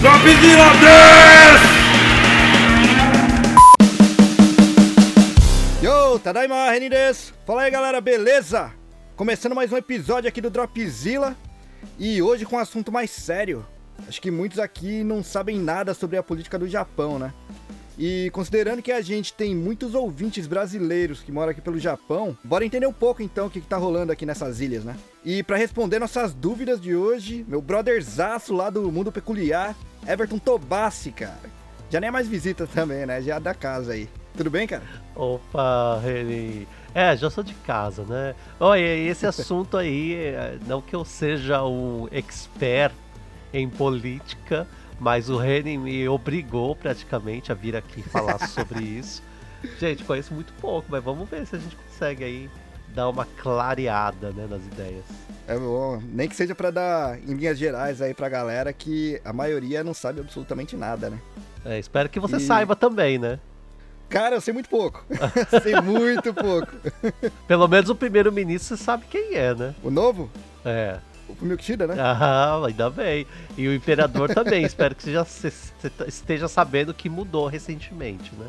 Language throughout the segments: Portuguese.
Dropzilla 10! Yo, Tadaima, Renin desu. Fala aí galera, beleza? Começando mais um episódio aqui do Dropzilla e hoje com um assunto mais sério. Acho que muitos aqui não sabem nada sobre a política do Japão, né? E considerando que a gente tem muitos ouvintes brasileiros que moram aqui pelo Japão, bora entender um pouco então o que, que tá rolando aqui nessas ilhas, né? E para responder nossas dúvidas de hoje, meu brotherzaço lá do Mundo Peculiar, Everton Tobassi, cara. Já nem é mais visita também, né? Já é da casa aí. Tudo bem, cara? Opa, Reni. É, já sou de casa, né? Olha, esse assunto aí, é, não que eu seja um expert em política, mas o Reni me obrigou praticamente a vir aqui falar sobre isso. Gente, conheço muito pouco, mas vamos ver se a gente consegue aí dar uma clareada né, nas ideias. É bom, nem que seja para dar em linhas gerais aí pra galera que a maioria não sabe absolutamente nada, né? É, espero que você E- saiba também, né? Cara, eu sei muito pouco. sei muito pouco. Pelo menos o primeiro-ministro você sabe quem é, né? O novo? É. O Fumio Kishida, né? Ah, ainda bem. E o imperador também. Espero que você já esteja sabendo que mudou recentemente, né?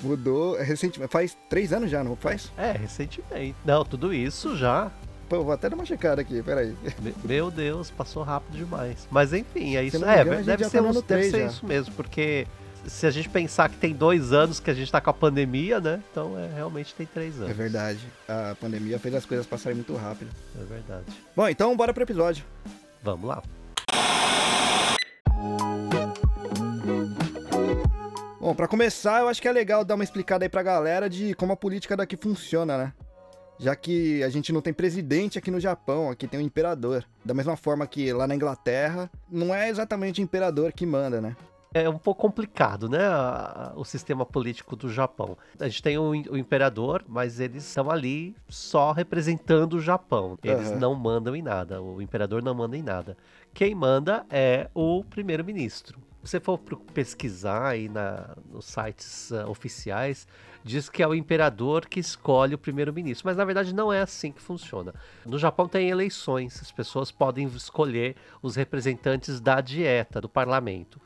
Mudou recentemente. Faz três anos já, não faz? É, recentemente. Não, tudo isso já. Pô, vou até dar uma checada aqui, peraí. Me- Meu Deus, passou rápido demais. Mas enfim, é isso. É, engano, deve ser, tá uns- deve ser isso mesmo, porque se a gente pensar que tem dois anos que a gente tá com a pandemia, né? Então é, realmente tem três anos. É verdade. A pandemia fez as coisas passarem muito rápido. É verdade. Bom, então bora pro episódio. Vamos lá. Bom, pra começar, eu acho que é legal dar uma explicada aí pra galera de como a política daqui funciona, né? Já que a gente não tem presidente aqui no Japão, aqui tem um imperador. Da mesma forma que lá na Inglaterra, não é exatamente o imperador que manda, né? É um pouco complicado, né? o sistema político do Japão. A gente tem o, o imperador, mas eles estão ali só representando o Japão. Eles Aham. não mandam em nada. O imperador não manda em nada. Quem manda é o primeiro-ministro. Se você for pesquisar aí na, nos sites ah, oficiais, diz que é o imperador que escolhe o primeiro-ministro. Mas na verdade não é assim que funciona. No Japão tem eleições, as pessoas podem escolher os representantes da dieta, do parlamento.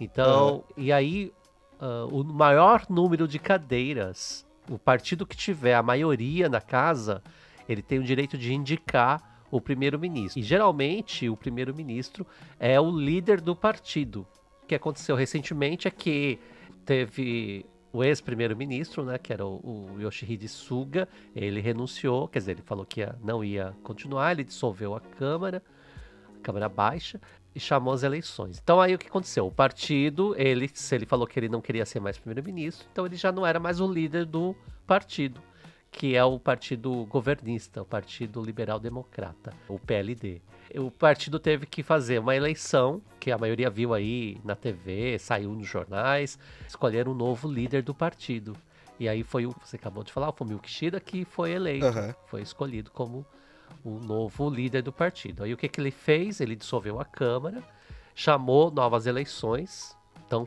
Então, e aí, ah, o maior número de cadeiras, o partido que tiver a maioria na casa, ele tem o direito de indicar o primeiro-ministro. E geralmente, o primeiro-ministro é o líder do partido. O que aconteceu recentemente é que teve o ex-primeiro-ministro, né, que era o, o Yoshihide Suga, ele renunciou, quer dizer, ele falou que ia- não ia continuar, ele dissolveu a Câmara, a Câmara Baixa, e chamou as eleições. Então aí o que aconteceu? O partido, ele, se ele falou que ele não queria ser mais primeiro-ministro, então ele já não era mais o líder do partido, que é o partido governista, o Partido Liberal Democrata, o PLD. O partido teve que fazer uma eleição, que a maioria viu aí na TV, saiu nos jornais, escolher um novo líder do partido. E aí foi o, você acabou de falar, o Fumio Kishida, que foi eleito, Aham. foi escolhido como o novo líder do partido. Aí o que, que ele fez? Ele dissolveu a Câmara, chamou novas eleições, então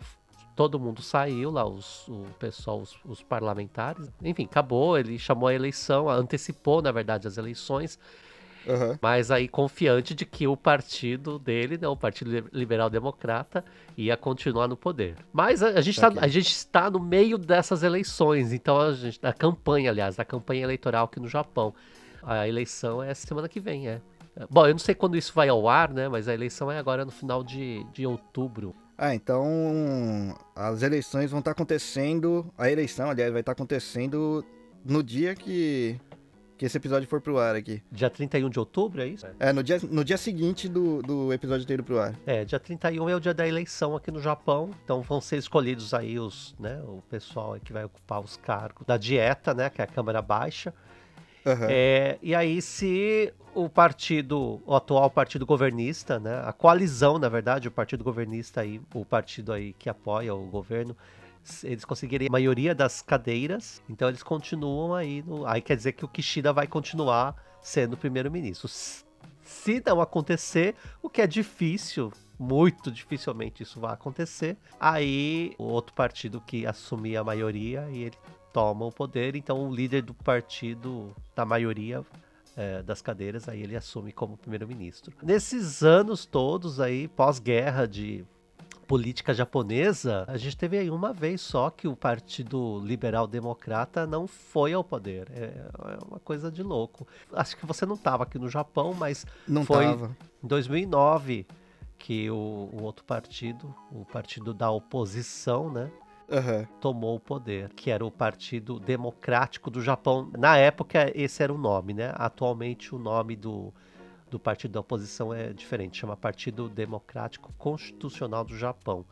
todo mundo saiu lá, os, o pessoal, os, os parlamentares. Enfim, acabou, ele chamou a eleição, antecipou, na verdade, as eleições, Aham. mas aí confiante de que o partido dele, né, o Partido Li- Liberal Democrata, ia continuar no poder. Mas a, a gente, tá, a gente está no meio dessas eleições, então a gente, da campanha, aliás, da campanha eleitoral aqui no Japão. A eleição é essa semana que vem, é. Bom, eu não sei quando isso vai ao ar, né? Mas a eleição é agora no final de, de outubro. Ah, então as eleições vão estar acontecendo. A eleição, aliás, vai estar acontecendo no dia que, que esse episódio for pro ar aqui. Dia 31 de outubro, é isso? É, no dia, no dia seguinte do, do episódio ter ido pro ar. É, dia 31 é o dia da eleição aqui no Japão. Então vão ser escolhidos aí os, né, o pessoal que vai ocupar os cargos da dieta, né? Que é a Câmara Baixa. Aham. É, e aí, se o partido, o atual partido governista, né, a coalizão, na verdade, o partido governista aí, o partido aí que apoia o governo, eles conseguirem a maioria das cadeiras, então eles continuam aí, no, aí quer dizer que o Kishida vai continuar sendo primeiro-ministro. Se não acontecer, o que é difícil, muito dificilmente isso vai acontecer, aí o outro partido que assumir a maioria e ele toma o poder, então o líder do partido da maioria é, das cadeiras, aí ele assume como primeiro-ministro. Nesses anos todos aí, pós-guerra de política japonesa, a gente teve aí uma vez só que o Partido Liberal Democrata não foi ao poder. É, é uma coisa de louco. Acho que você não estava aqui no Japão, mas Não foi tava. em 2009 que o, o outro partido, o partido da oposição, né, Aham. tomou o poder, que era o Partido Democrático do Japão. Na época, esse era o nome, né? Atualmente, o nome do, do partido da oposição é diferente, chama Partido Democrático Constitucional do Japão,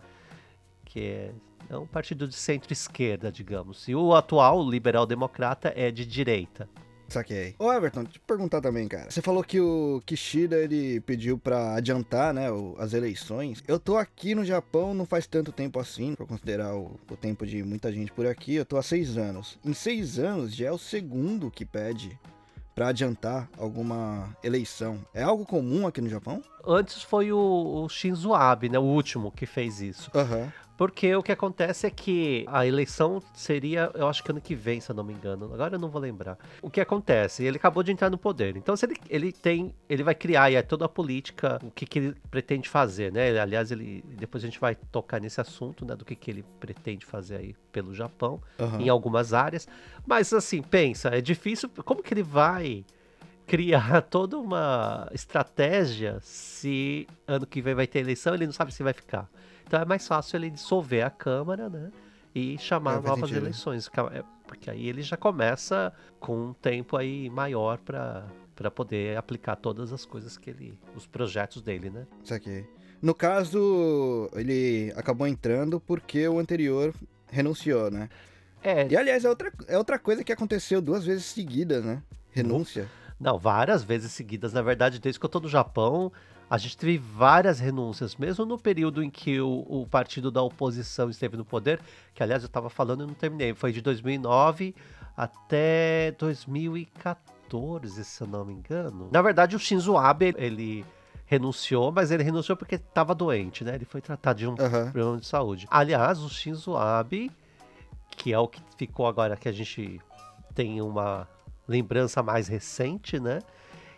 que é, é um partido de centro-esquerda, digamos. E o atual, liberal-democrata, é de direita. Saquei. Ô Everton, deixa eu te perguntar também, cara. Você falou que o Kishida ele pediu pra adiantar, né, o- as eleições. Eu tô aqui no Japão não faz tanto tempo assim, pra considerar o, o tempo de muita gente por aqui. Eu tô há seis anos. Em seis anos já é o segundo que pede pra adiantar alguma eleição. É algo comum aqui no Japão? Antes foi o, o Shinzo Abe, né? O último que fez isso. Aham. Porque o que acontece é que a eleição seria, eu acho que ano que vem, se eu não me engano. Agora eu não vou lembrar. O que acontece? Ele acabou de entrar no poder. Então, se ele, ele tem. Ele vai criar aí toda a política, o que, que ele pretende fazer, né? Ele- Aliás, ele. Depois a gente vai tocar nesse assunto, né? Do que, que ele pretende fazer aí pelo Japão, Aham. em algumas áreas. Mas assim, pensa, é difícil. Como que ele vai criar toda uma estratégia se ano que vem vai ter eleição ele não sabe se vai ficar. Então é mais fácil ele dissolver a Câmara, né? E chamar É, novas sentido. eleições. É, Porque aí ele já começa com um tempo aí maior para para poder aplicar todas as coisas que ele. os projetos dele, né? Saquei. No caso, ele acabou entrando porque o anterior renunciou, né? É, E aliás, é outra, é outra coisa que aconteceu duas vezes seguidas, né? Renúncia. Não, várias vezes seguidas. Na verdade, desde que eu tô no Japão, a gente teve várias renúncias. Mesmo no período em que o, o partido da oposição esteve no poder, que aliás eu tava falando e não terminei, foi de 2009 até 2014, se eu não me engano. Na verdade, o Shinzo Abe, ele renunciou, mas ele renunciou porque estava doente, né? Ele foi tratado de um Aham. problema de saúde. Aliás, o Shinzo Abe, que é o que ficou agora que a gente tem uma lembrança mais recente, né?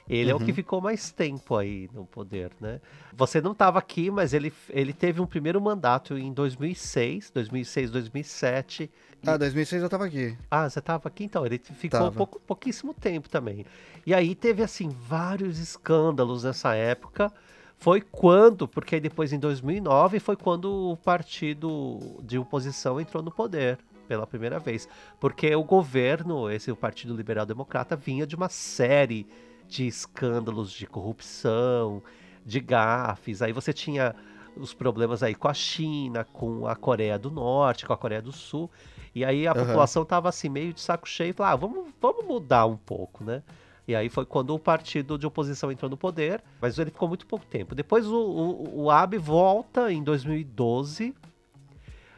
Ele é o que Uhum. ficou mais tempo aí no poder, né? Você não estava aqui, mas ele, ele teve um primeiro mandato em 2006, 2006, 2007. Ah, 2006 eu tava aqui. Ah, você estava aqui então? Ele ficou Tava. pouco, pouquíssimo tempo também. E aí teve, assim, vários escândalos nessa época. Foi quando, porque aí depois em 2009 foi quando o partido de oposição entrou no poder pela primeira vez. Porque o governo, esse o Partido Liberal Democrata, vinha de uma série de escândalos de corrupção, de gafes. Aí você tinha os problemas aí com a China, com a Coreia do Norte, com a Coreia do Sul. E aí a Aham. população tava assim, meio de saco cheio, e falava, ah, vamos, vamos mudar um pouco, né? E aí foi quando o partido de oposição entrou no poder, mas ele ficou muito pouco tempo. Depois o, o, o Abe volta em 2012,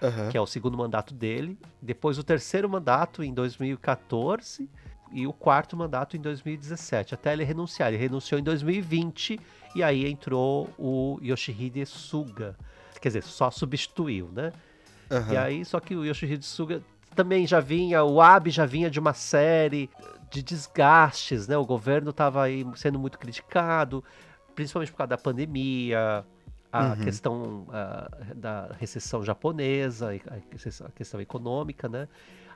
Aham. que é o segundo mandato dele. Depois o terceiro mandato em 2014 e o quarto mandato em 2017, até ele renunciar. Ele renunciou em 2020 e aí entrou o Yoshihide Suga. Quer dizer, só substituiu, né? Aham. E aí, só que o Yoshihide Suga também já vinha, o Abe já vinha de uma série de desgastes, né? O governo estava aí sendo muito criticado, principalmente por causa da pandemia, a Uhum. questão ah, da recessão japonesa, a questão econômica, né?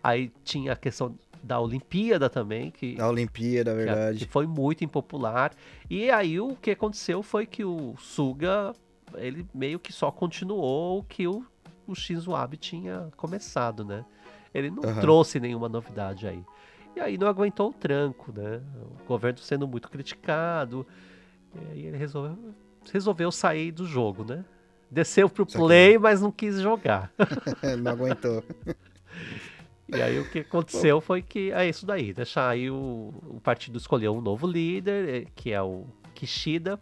Aí tinha a questão da Olimpíada também, que A Olimpíada, que verdade. que foi muito impopular. E aí o que aconteceu foi que o Suga, ele meio que só continuou o que o, o Shinzo Abe tinha começado, né? Ele não Aham. trouxe nenhuma novidade aí. E aí não aguentou o tranco, né? O governo sendo muito criticado. E aí ele resolveu, resolveu sair do jogo, né? Desceu pro play, mas não quis jogar. Não aguentou. E aí o que aconteceu foi que é isso daí, deixar aí o, o partido escolheu um novo líder, eh, que é o Kishida.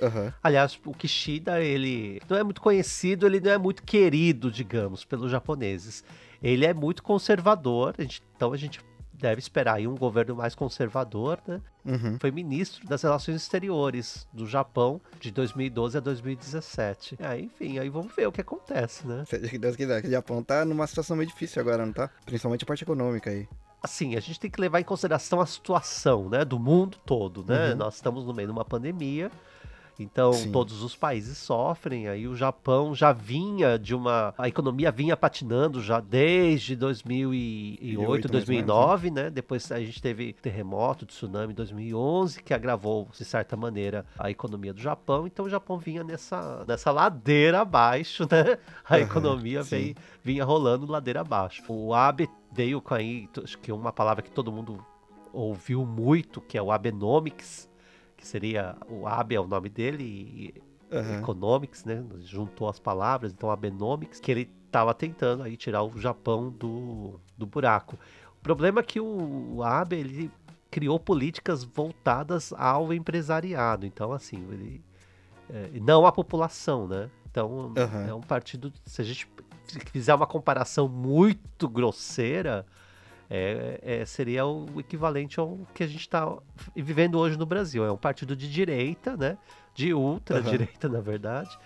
Aham. Aliás, o Kishida, ele não é muito conhecido, ele não é muito querido, digamos, pelos japoneses. Ele é muito conservador, então a gente deve esperar aí um governo mais conservador, né? Uhum. Foi ministro das Relações Exteriores do Japão de 2012 a 2017. Aí, enfim, aí vamos ver o que acontece, né? Seja que Deus quiser. que O Japão tá numa situação meio difícil agora, não tá? Principalmente a parte econômica aí. assim, a gente tem que levar em consideração a situação, né, do mundo todo, né? Uhum. Nós estamos no meio de uma pandemia Então Sim. todos os países sofrem. Aí o Japão já vinha de uma. A economia vinha patinando já desde 2008, mais ou 2009, né? Depois a gente teve terremoto, tsunami em 2011, que agravou, de certa maneira, a economia do Japão. Então o Japão vinha nessa, nessa ladeira abaixo, né? A economia veio, vinha rolando ladeira abaixo. O Abe veio com aí, acho que uma palavra que todo mundo ouviu muito, que é o Abenomics, que seria o Abe é o nome dele e Aham. Economics, né? Juntou as palavras, então Abenomics, que ele estava tentando aí tirar o Japão do, do buraco. O problema é que o, o Abe ele criou políticas voltadas ao empresariado, então assim ele é, não à população, né? Então Aham. é um partido. Se a gente fizer uma comparação muito grosseira, é, é, seria o equivalente ao que a gente está vivendo hoje no Brasil. É um partido de direita, né? De ultra-direita, na verdade,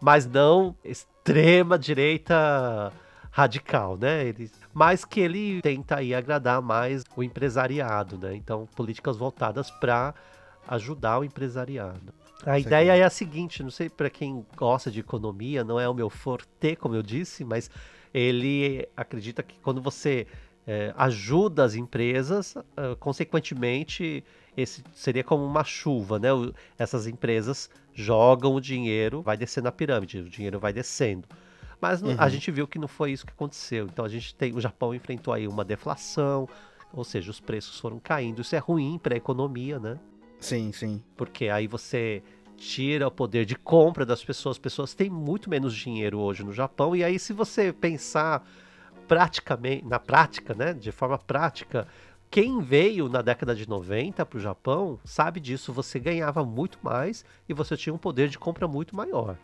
mas não extrema direita radical, né? Ele, mas que ele tenta aí agradar mais o empresariado, né? Então, políticas voltadas para ajudar o empresariado. A Isso ideia aqui. é a seguinte, não sei para quem gosta de economia, não é o meu forte, como eu disse, mas ele acredita que quando você é, ajuda as empresas, ah, consequentemente, esse seria como uma chuva, né? O- essas empresas jogam o dinheiro, vai descendo a pirâmide, o dinheiro vai descendo. Mas não- a Uhum. gente viu que não foi isso que aconteceu. Então a gente tem, o Japão enfrentou aí uma deflação, ou seja, os preços foram caindo. Isso é ruim para a economia, né? Sim, sim. Porque aí você tira o poder de compra das pessoas. As pessoas têm muito menos dinheiro hoje no Japão. E aí, se você pensar praticamente, na prática, né? De forma prática, quem veio na década de 90 para o Japão sabe disso. Você ganhava muito mais e você tinha um poder de compra muito maior.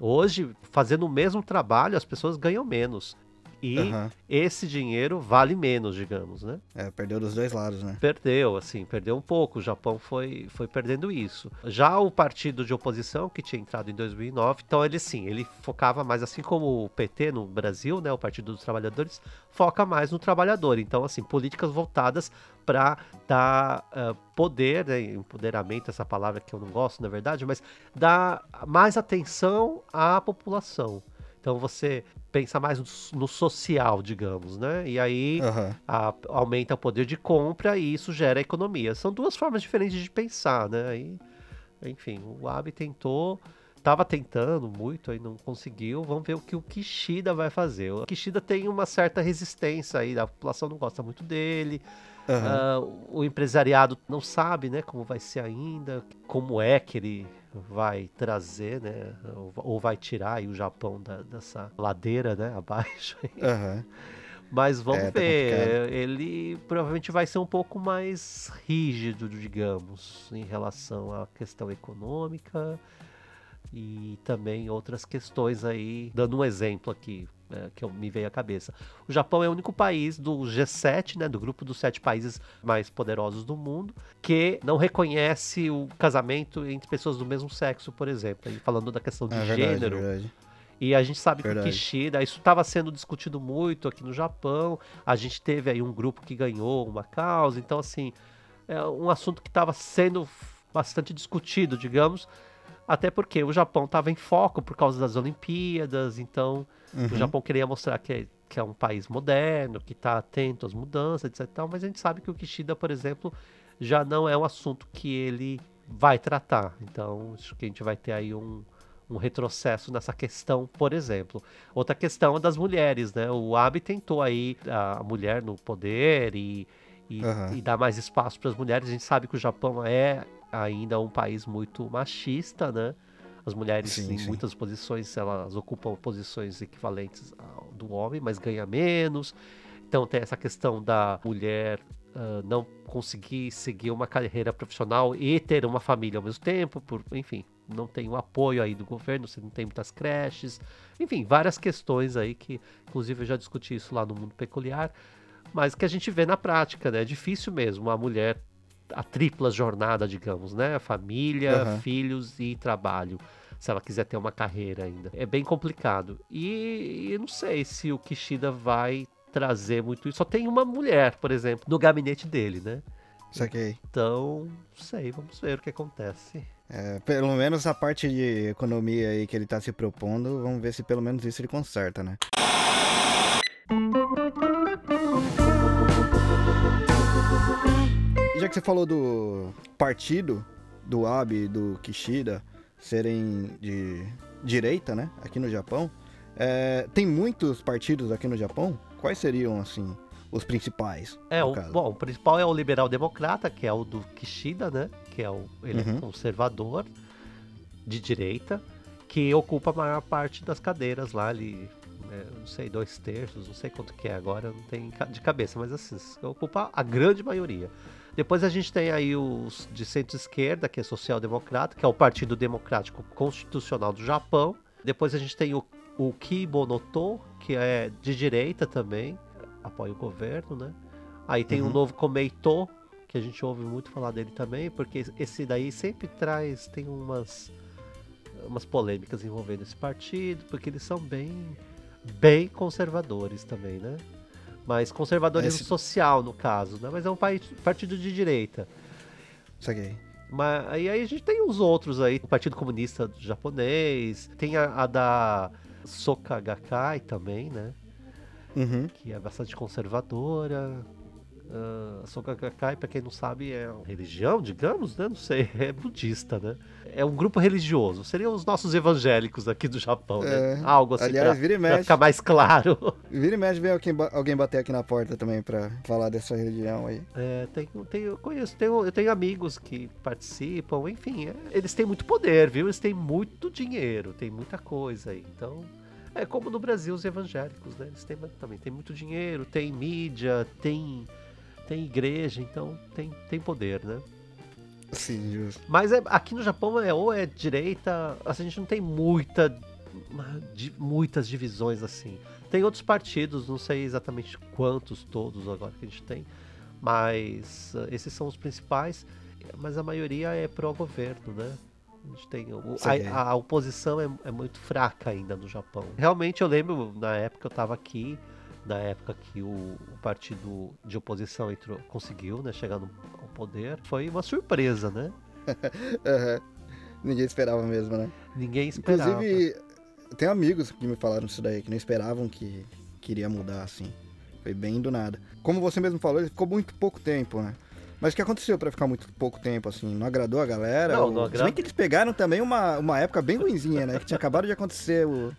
Hoje, fazendo o mesmo trabalho, as pessoas ganham menos. E Aham. esse dinheiro vale menos, digamos, né? É, perdeu dos dois lados, né? Perdeu, assim, perdeu um pouco. O Japão foi, foi perdendo isso. Já o partido de oposição, que tinha entrado em 2009, então ele sim, ele focava mais, assim como o PT no Brasil, né, o Partido dos Trabalhadores, foca mais no trabalhador. Então, assim, políticas voltadas para dar ah, poder, né, empoderamento, essa palavra que eu não gosto, na verdade, mas dar mais atenção à população. Então você pensa mais no, social, digamos, né? E aí Aham. a- aumenta o poder de compra e isso gera economia. São duas formas diferentes de pensar, né? Aí, enfim, o Abe tentou, estava tentando muito, aí não conseguiu. Vamos ver o que o Kishida vai fazer. O Kishida tem uma certa resistência aí, a população não gosta muito dele. Aham. Ah, o empresariado não sabe, né, como vai ser ainda, como é que ele vai trazer, né, ou, vai tirar o Japão da- dessa ladeira, né, abaixo. Aham. Mas vamos É, tá ver, ele provavelmente vai ser um pouco mais rígido, digamos, em relação à questão econômica e também outras questões aí. Dando um exemplo aqui, é, que eu- me veio à cabeça. O Japão é o único país do G7, né, do grupo dos sete países mais poderosos do mundo, que não reconhece o casamento entre pessoas do mesmo sexo, por exemplo. Aí falando da questão de É verdade, gênero, verdade. e a gente sabe que o Verdade. Kishida, isso estava sendo discutido muito aqui no Japão. A gente teve aí um grupo que ganhou uma causa. Então, assim, é um assunto que estava sendo bastante discutido, digamos. Até porque o Japão estava em foco por causa das Olimpíadas. Então, Uhum. o Japão queria mostrar que é, que é um país moderno, que está atento às mudanças, etc. tal, Mas a gente sabe que o Kishida, por exemplo, já não é um assunto que ele vai tratar. Então, acho que a gente vai ter aí um, um retrocesso nessa questão, por exemplo. Outra questão é das mulheres, né? O Abe tentou aí a mulher no poder e, e, Aham. e dar mais espaço para as mulheres. A gente sabe que o Japão é ainda um país muito machista, né? As mulheres Sim, em sim. muitas posições, elas ocupam posições equivalentes ao do homem, mas ganha menos. Então tem essa questão da mulher ah, não conseguir seguir uma carreira profissional e ter uma família ao mesmo tempo, por, enfim, não tem o apoio aí do governo, você não tem muitas creches, enfim, várias questões aí que, inclusive, eu já discuti isso lá no Mundo Peculiar, mas que a gente vê na prática, né? É difícil mesmo a mulher, a tripla jornada, digamos, né? Família, Aham. filhos e trabalho. Se ela quiser ter uma carreira ainda. É bem complicado. E eu não sei se o Kishida vai trazer muito isso. Só tem uma mulher, por exemplo, no gabinete dele, né? Saquei. Então, não sei, vamos ver o que acontece. É, pelo menos a parte de economia aí que ele tá se propondo, vamos ver se pelo menos isso ele conserta, né? Já que você falou do partido do Abe e do Kishida serem de direita, né, aqui no Japão, é, tem muitos partidos aqui no Japão? Quais seriam, assim, os principais? É, o, caso? bom, o principal é o liberal democrata, que é o do Kishida, né? Que é o ele Uhum. é conservador de direita, que ocupa a maior parte das cadeiras lá, ele, é, não sei, dois terços, não sei quanto que é agora, não tem de cabeça, mas assim, ocupa a grande maioria. Depois a gente tem aí os de centro-esquerda, que é social-democrata, que é o Partido Democrático Constitucional do Japão. Depois a gente tem o, o Kibonoto, que é de direita também, apoia o governo, né? Aí tem o Uhum. novo Komeito, que a gente ouve muito falar dele também, porque esse daí sempre traz, tem umas, umas polêmicas envolvendo esse partido, porque eles são bem, bem conservadores também, né? Mas conservadorismo Esse- social, no caso, né? Mas é um partido de direita. Saquei. Mas aí, aí a gente tem os outros aí, o Partido Comunista Japonês, tem a, a da Soka Gakkai também, né? Uhum. que é bastante conservadora. Ah, a Soka Gakkai, pra quem não sabe, é uma religião, digamos, né? Não sei, é budista, né? É um grupo religioso. Seriam os nossos evangélicos aqui do Japão, É. né? Algo assim Aliás, pra, vira e pra mexe. ficar mais claro. Vira e mexe vem alguém, alguém bater aqui na porta também pra falar dessa religião aí. É, tem, tem, eu conheço, tenho, eu tenho amigos que participam, enfim, é, eles têm muito poder, viu? Eles têm muito dinheiro, tem muita coisa aí. Então, é como no Brasil os evangélicos, né? Eles têm, também tem muito dinheiro, tem mídia, tem, tem igreja, então tem, tem poder, né? Sim, justo. Mas é- aqui no Japão é ou é direita, assim, a gente não tem muita, di- muitas divisões assim. Tem outros partidos, não sei exatamente quantos todos agora que a gente tem, mas eh, esses são os principais, mas a maioria é pró-governo, né? A gente tem a, a oposição é, é muito fraca ainda no Japão. Realmente eu lembro na época eu estava aqui, na época que o, o partido de oposição entrou, conseguiu, né, chegar no, ao poder, foi uma surpresa, né? Aham. Ninguém esperava mesmo, né? Ninguém esperava. Inclusive, tem amigos que me falaram isso daí, que não esperavam que queria mudar assim. Foi bem do nada. Como você mesmo falou, ele ficou muito pouco tempo, né? Mas o que aconteceu pra ficar muito pouco tempo, assim? Não agradou a galera? Não, Ou- não Se agrada- bem que eles pegaram também uma, uma época bem ruinzinha, né? Que tinha acabado de acontecer o,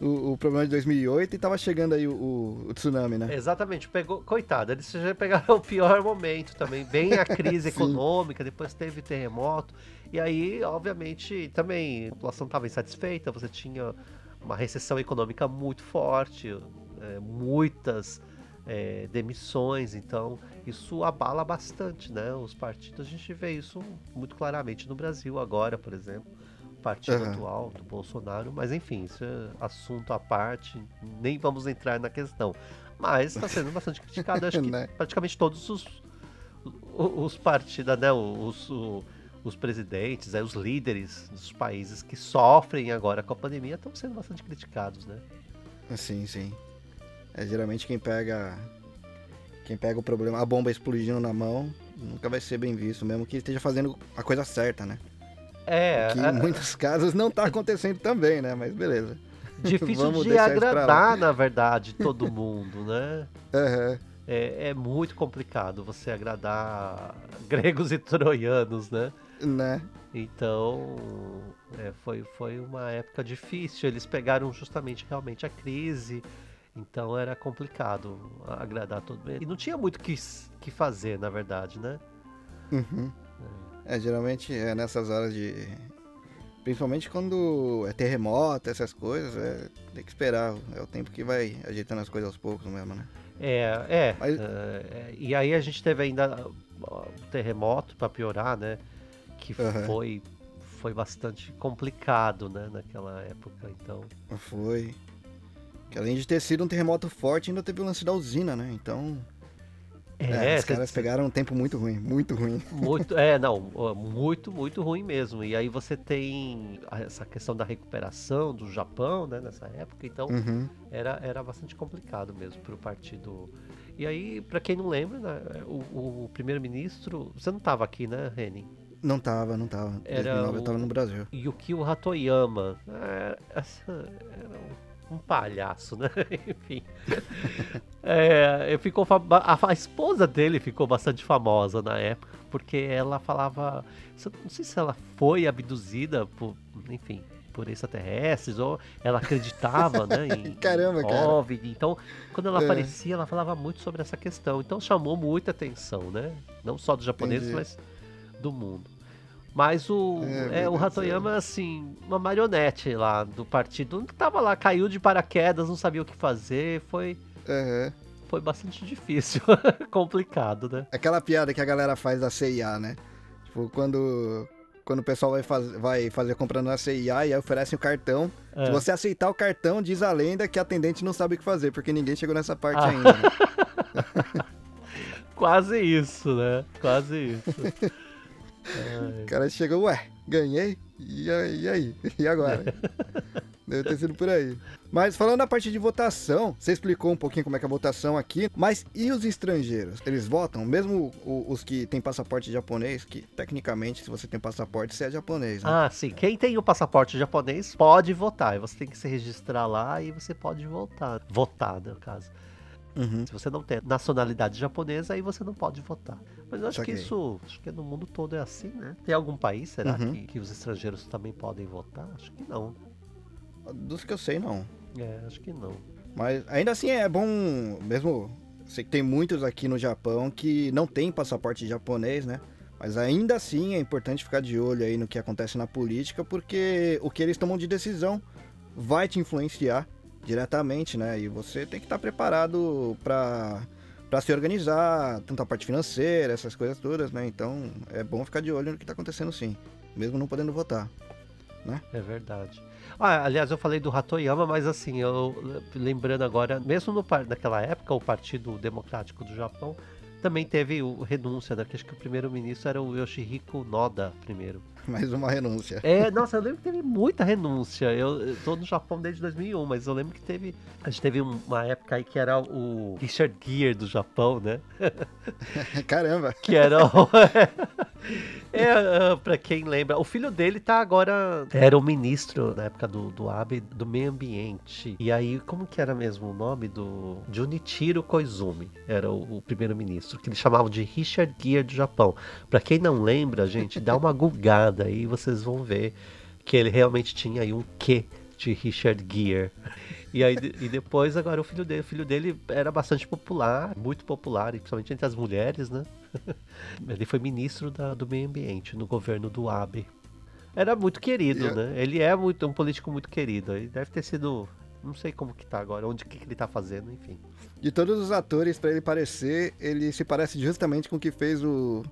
o, o problema de 2008 e tava chegando aí o, o- o tsunami, né? Exatamente, pegou, coitado, eles já pegaram o pior momento também, bem a crise econômica, depois teve terremoto, e aí, obviamente, também a população estava insatisfeita, você tinha uma recessão econômica muito forte, é, muitas é, demissões, então isso abala bastante, né? Os partidos, a gente vê isso muito claramente no Brasil agora, por exemplo. Partido Aham. atual do Bolsonaro, mas enfim, isso é assunto à parte, nem vamos entrar na questão. Mas está sendo bastante criticado, acho que Né? praticamente todos os, os partidos, né? Os, o- os presidentes, aí, os líderes dos países que sofrem agora com a pandemia estão sendo bastante criticados, né? Sim, sim. É geralmente quem pega. Quem pega o problema, a bomba explodindo na mão, nunca vai ser bem visto, mesmo que esteja fazendo a coisa certa, né? É, Que é- em muitos casos não tá acontecendo também, né? Mas beleza. difícil Vamos de agradar, na verdade, todo mundo, né? Aham. É, é muito complicado você agradar gregos e troianos, né? Né? Então, é, foi, foi uma época difícil. Eles pegaram justamente realmente a crise, então era complicado agradar todo mundo. E não tinha muito o que, que fazer, na verdade, né? Uhum. É, geralmente é nessas horas de. Principalmente quando é terremoto, essas coisas, é, tem que esperar. É o tempo que vai ajeitando as coisas aos poucos mesmo, né? É, é. Mas- é, e aí a gente teve ainda o terremoto para piorar, né? Que Aham. foi, foi bastante complicado, né? Naquela época, então. Foi. Que além de ter sido um terremoto forte, ainda teve o lance da usina, né? Então. É, os cê- caras pegaram um tempo muito ruim, muito ruim. Muito, é, não, muito, muito ruim mesmo. E aí você tem essa questão da recuperação do Japão, né, nessa época, então Uhum. era, era bastante complicado mesmo para o partido. E aí, para quem não lembra, né, o, o primeiro-ministro, você não estava aqui, né, Reni? Não tava, não tava. Era 2009 eu o- tava no Brasil. Yukio Hatoyama. É, essa- era um, um palhaço, né? Enfim. É, eu ficou a, esposa dele ficou bastante famosa na época, porque ela falava. Não sei se ela foi abduzida por. Enfim. Por extraterrestres, ou ela acreditava, né? Em, Caramba, cara. OVNI. Então, quando ela É. aparecia, ela falava muito sobre essa questão. Então, chamou muita atenção, né? Não só dos japoneses, Entendi. mas do mundo. Mas o, É, é, o Hatoyama, assim, uma marionete lá do partido. Tava lá, caiu de paraquedas, não sabia o que fazer. Foi, Aham. foi bastante difícil, complicado, né? Aquela piada que a galera faz da CIA, né? Tipo, quando, quando o pessoal vai, faz, vai fazer compra na CIA e aí oferecem o cartão. É. Se você aceitar o cartão, diz a lenda que a atendente não sabe o que fazer, porque ninguém chegou nessa parte Ah. ainda. né? Quase isso, né? Quase isso. Ai, O cara chegou, ué, ganhei? E aí? E, aí? e agora? Deve ter sido por aí. Mas falando da parte de votação, você explicou um pouquinho como é que é a votação aqui, mas e os estrangeiros? Eles votam? Mesmo os que têm passaporte japonês, que tecnicamente, se você tem passaporte, você é japonês, né? Ah, sim. Quem tem o passaporte japonês pode votar. Você tem que se registrar lá e você pode votar. Votar, no caso. Uhum. Se você não tem nacionalidade japonesa, aí você não pode votar. Mas eu acho Saquei. que isso, acho que no mundo todo é assim, né? Tem algum país, será, Uhum. que, que os estrangeiros também podem votar? Acho que não. Dos que eu sei, não. É, acho que não. Mas ainda assim é bom, mesmo. Sei que tem muitos aqui no Japão que não tem passaporte japonês, né? Mas ainda assim é importante ficar de olho aí no que acontece na política, porque o que eles tomam de decisão vai te influenciar diretamente, né? E você tem que estar preparado para para se organizar, tanto a parte financeira, essas coisas todas, né? Então é bom ficar de olho no que tá acontecendo sim, mesmo não podendo votar. É verdade. Ah, aliás, eu falei do Hatoyama, mas assim, eu lembrando agora, mesmo no, naquela época, o Partido Democrático do Japão também teve o renúncia, né? Que acho que o primeiro-ministro era o Yoshihiko Noda primeiro. Mais uma renúncia. É, nossa, eu lembro que teve muita renúncia. Eu, eu tô no Japão desde 2001, mas eu lembro que teve. A gente teve um- uma época aí que era o Richard Gere do Japão, né? Caramba! Que era o. é, ah, pra quem lembra, o filho dele tá agora. Era o ministro na época do, do Abe do meio ambiente. E aí, como que era mesmo o nome do. Junichiro Koizumi? Era o, o primeiro-ministro, que eles chamavam de Richard Gere do Japão. Pra quem não lembra, gente, dá uma gulgada aí e vocês vão ver que ele realmente tinha aí um quê de Richard Gere. E aí e depois agora o filho dele, o filho dele era bastante popular, muito popular, principalmente entre as mulheres, né? Ele foi ministro da- do meio ambiente no governo do Abe. Era muito querido, né? Ele é muito um político muito querido. Ele deve ter sido, não sei como que tá agora, onde que, que ele tá fazendo, enfim. De todos os atores, pra ele parecer, ele se parece justamente com o que fez o,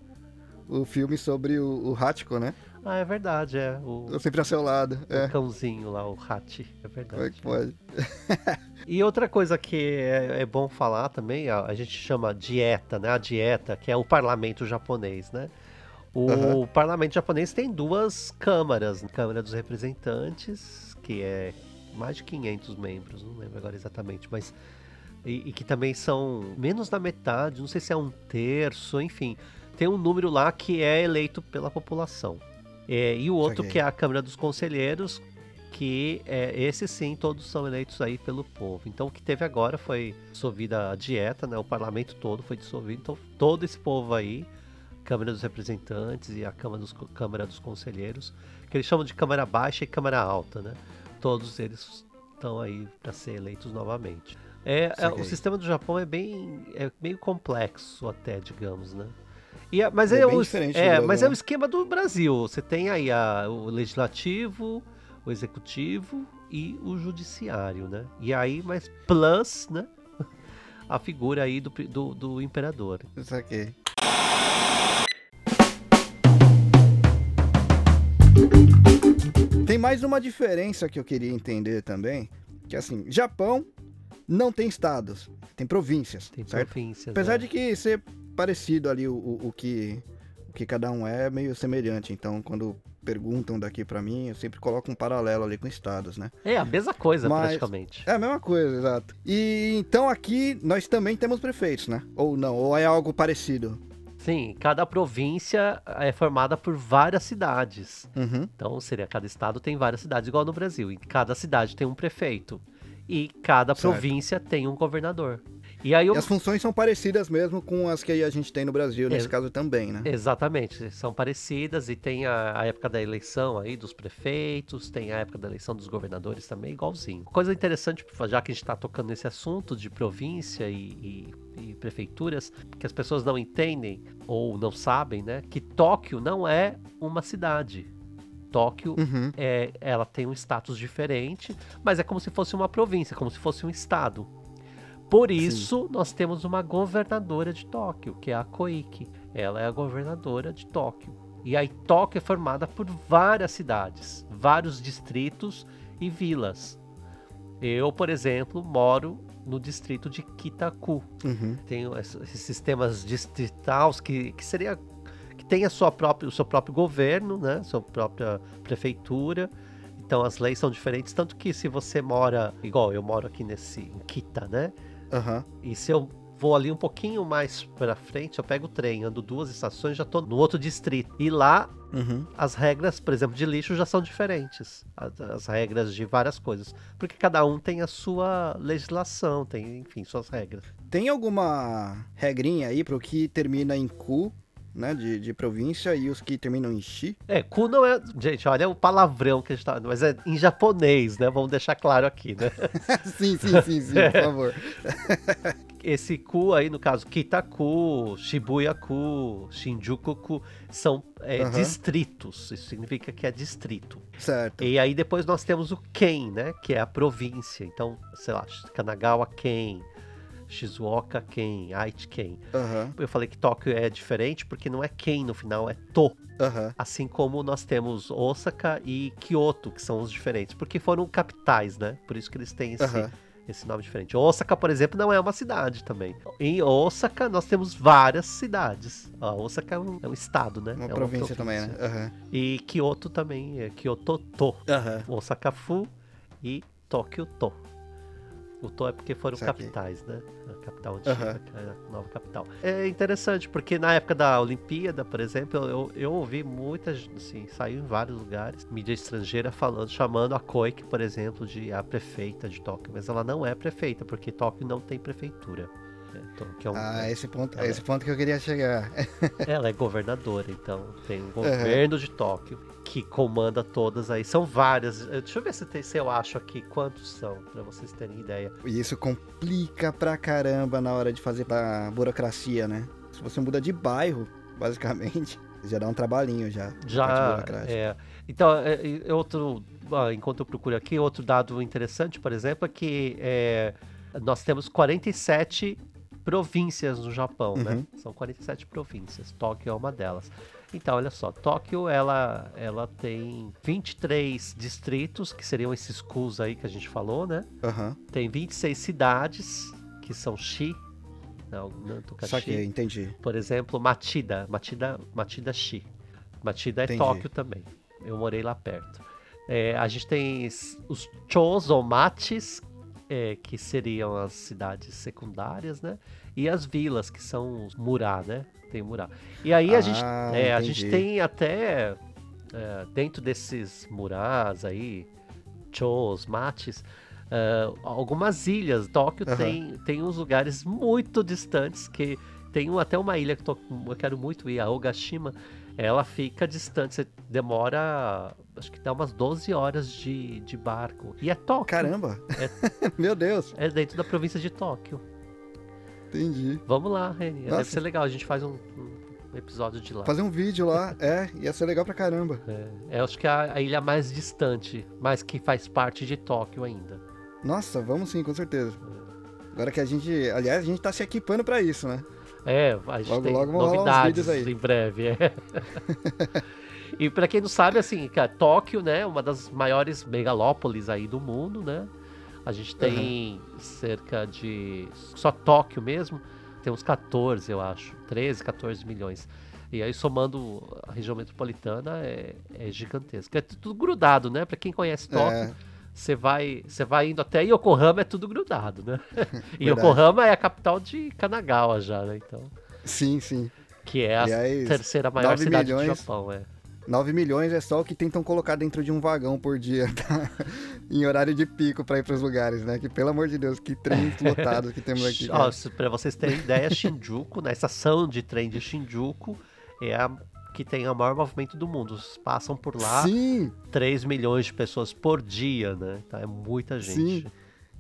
o filme sobre o, o Hachiko, né? Ah, é verdade, é o, Eu sempre ao seu lado. o É, cãozinho lá, o Hachi, é como é verdade. que pode? E outra coisa que é, é bom falar também, a, a gente chama dieta, né? A dieta, que é o parlamento japonês, né? O Aham. parlamento japonês tem duas câmaras. Câmara dos Representantes, que é mais de 500 membros, não lembro agora exatamente, mas... E, e que também são menos da metade, não sei se é um terço, enfim. Tem um número lá que é eleito pela população. É, e o outro que é a Câmara dos Conselheiros, que é, esses sim, todos são eleitos aí pelo povo. Então o que teve agora foi dissolvida a dieta, né? O parlamento todo foi dissolvido. Então todo esse povo aí, Câmara dos Representantes e a Câmara dos, Câmara dos Conselheiros, que eles chamam de Câmara Baixa e Câmara Alta, né? Todos eles estão aí para ser eleitos novamente. É, é, o sistema do Japão é bem é meio complexo até, digamos, né? É- mas É é, o, é, mas é o né? esquema do Brasil. Você tem aí a- o legislativo, o executivo e o judiciário, né? E aí, mas plus, né? A figura aí do, do, do imperador. Isso aqui. Tem mais uma diferença que eu queria entender também, que assim, Japão não tem estados, tem províncias, Tem certo? províncias. Apesar né? de que ser parecido ali o, o, o que o que cada um é, meio semelhante. Então, quando perguntam daqui pra mim, eu sempre coloco um paralelo ali com estados, né? É a mesma coisa, Mas- praticamente. É a mesma coisa, exato. E então aqui nós também temos prefeitos, né? Ou não, ou é algo parecido. Sim, cada província é formada por várias cidades. Uhum. Então, seria cada estado tem várias cidades, igual no Brasil. E cada cidade tem um prefeito. E cada Certo. província tem um governador. E aí, eu... E as funções são parecidas mesmo com as que a gente tem no Brasil, nesse É. caso também, né? Exatamente, são parecidas e tem a, a época da eleição aí dos prefeitos, tem a época da eleição dos governadores também, igualzinho. Coisa interessante, já que a gente está tocando nesse assunto de província e, e- e prefeituras, que as pessoas não entendem ou não sabem, né, que Tóquio não é uma cidade. Tóquio Uhum. é, ela tem um status diferente, mas é como se fosse uma província, como se fosse um estado. Por isso, nós temos uma governadora de Tóquio, que é a Koike. Ela é a governadora de Tóquio. E aí, Tóquio é formada por várias cidades, vários distritos e vilas. Eu, por exemplo, moro no distrito de Kitaku. Uhum. Tem es- esses sistemas distritais que, que seria que tem a sua própria, o seu próprio governo, né? Sua própria prefeitura. Então as leis são diferentes, tanto que se você mora, igual eu moro aqui nesse em Kita, né? Aham. E se eu vou ali um pouquinho mais pra frente, eu pego o trem, ando duas estações, já tô no outro distrito. E lá Uhum. as regras, por exemplo, de lixo já são diferentes. As, as regras de várias coisas. Porque cada um tem a sua legislação, tem, enfim, suas regras. Tem alguma regrinha aí pro que termina em cu, né? De, de província e os que terminam em chi? É, ku não é. Gente, olha o palavrão que a gente tá. Mas é em japonês, né? Vamos deixar claro aqui, né? sim, sim, sim, sim, por favor. Esse ku aí, no caso, Kitaku, Shibuya-ku, Shinjuku-ku, são é, Aham. distritos. Isso significa que é distrito. Certo. E aí depois nós temos o Ken, né? Que é a província. Então, sei lá, Kanagawa Ken, Shizuoka Ken, Aichi Ken. Aham, Eu falei que Tóquio é diferente porque não é Ken no final, é To. aham. Assim como nós temos Osaka e Kyoto, que são os diferentes, porque foram capitais, né? Por isso que eles têm esse, Aham. esse nome diferente. Osaka, por exemplo, não é uma cidade também. Em Osaka, nós temos várias cidades. A Osaka é um, é um estado, né? Uma é província também, né? Aham. E Kyoto também, é Kyoto-to. Aham. Osaka-fu e Tóquio-to. O é porque foram Saquei. capitais, né? A capital antiga, é a nova capital. É interessante, porque na época da Olimpíada, por exemplo, eu, eu ouvi muitas, assim, saiu em vários lugares, mídia estrangeira falando, chamando a Koike, por exemplo, de a prefeita de Tóquio. Mas ela não é prefeita, porque Tóquio não tem prefeitura. É, Tóquio é um- Ah, esse ponto, Ela- esse ponto que eu queria chegar. ela é governadora, então tem o governo de Tóquio que comanda todas aí. São várias. Eh, Deixa eu ver se, tem, se eu acho aqui quantos são, pra vocês terem ideia. E isso complica pra caramba na hora de fazer a burocracia, né? Se você muda de bairro, basicamente, já dá um trabalhinho já. Já é. Então, é, outro. ah, enquanto eu procuro aqui, outro dado interessante, por exemplo, é que é, nós temos 47 províncias no Japão, né? Uhum. São 47 províncias. Tóquio é uma delas. Então, olha só, Tóquio ela, ela tem 23 distritos, que seriam esses kus aí que a gente falou, né? Aham. Tem 26 cidades, que são Shi, não, Nantuka Saquei, Shi. entendi. Por exemplo, Matida, Matida, Matida Shi. Matida é Entendi. Tóquio também. Eu morei lá perto. É, a gente tem os Chos ou Mates, é, que seriam as cidades secundárias, né? E as vilas, que são os Murá, né? Tem Murá. E aí a, gente, Ah, é, a gente tem até, é, dentro desses Murás aí, Chos, Mates, é, algumas ilhas. Tóquio Aham. tem, tem uns lugares muito distantes que tem um- até uma ilha que eu quero muito ir, a Ogashima. Ela fica distante, você demora, acho que dá umas 12 horas de, de barco. E é Tóquio. Caramba! Meu Deus, É dentro da província de Tóquio. entendi. Vamos lá, Reni. Deve ser legal, a gente faz um, um episódio de lá. Fazer um vídeo lá, é, ia ser legal pra caramba. É, eu acho que é a, a ilha mais distante, mas que faz parte de Tóquio ainda. Nossa, vamos sim, com certeza. Agora que a gente, aliás, a gente tá se equipando pra isso, né? É, a gente Logo, tem logo novidades aí. em breve. é. e pra quem não sabe, assim, cara, Tóquio, né, uma das maiores megalópolis aí do mundo, né? A gente tem cerca de só Tóquio mesmo, tem uns 14, eu acho, 13, 14 milhões. E aí somando a região metropolitana é, é gigantesco. É tudo grudado, né? Pra quem conhece Tóquio, É, você vai, você vai indo até Yokohama, é tudo grudado, né? e. Yokohama é a capital de Kanagawa já, né? Então, sim, sim. Que é a Aliás, terceira maior 9 cidade milhões. do Japão, é. 9 milhões é só o que tentam colocar dentro de um vagão por dia, tá? em horário de pico pra ir pros lugares, né? Que pelo amor de Deus, que trens lotados que temos aqui. Ó, pra vocês terem ideia, Shinjuku, na estação de trem de Shinjuku, é a que tem o maior movimento do mundo. Passam por lá Sim, 3 milhões de pessoas por dia, né? Então é muita gente. Sim.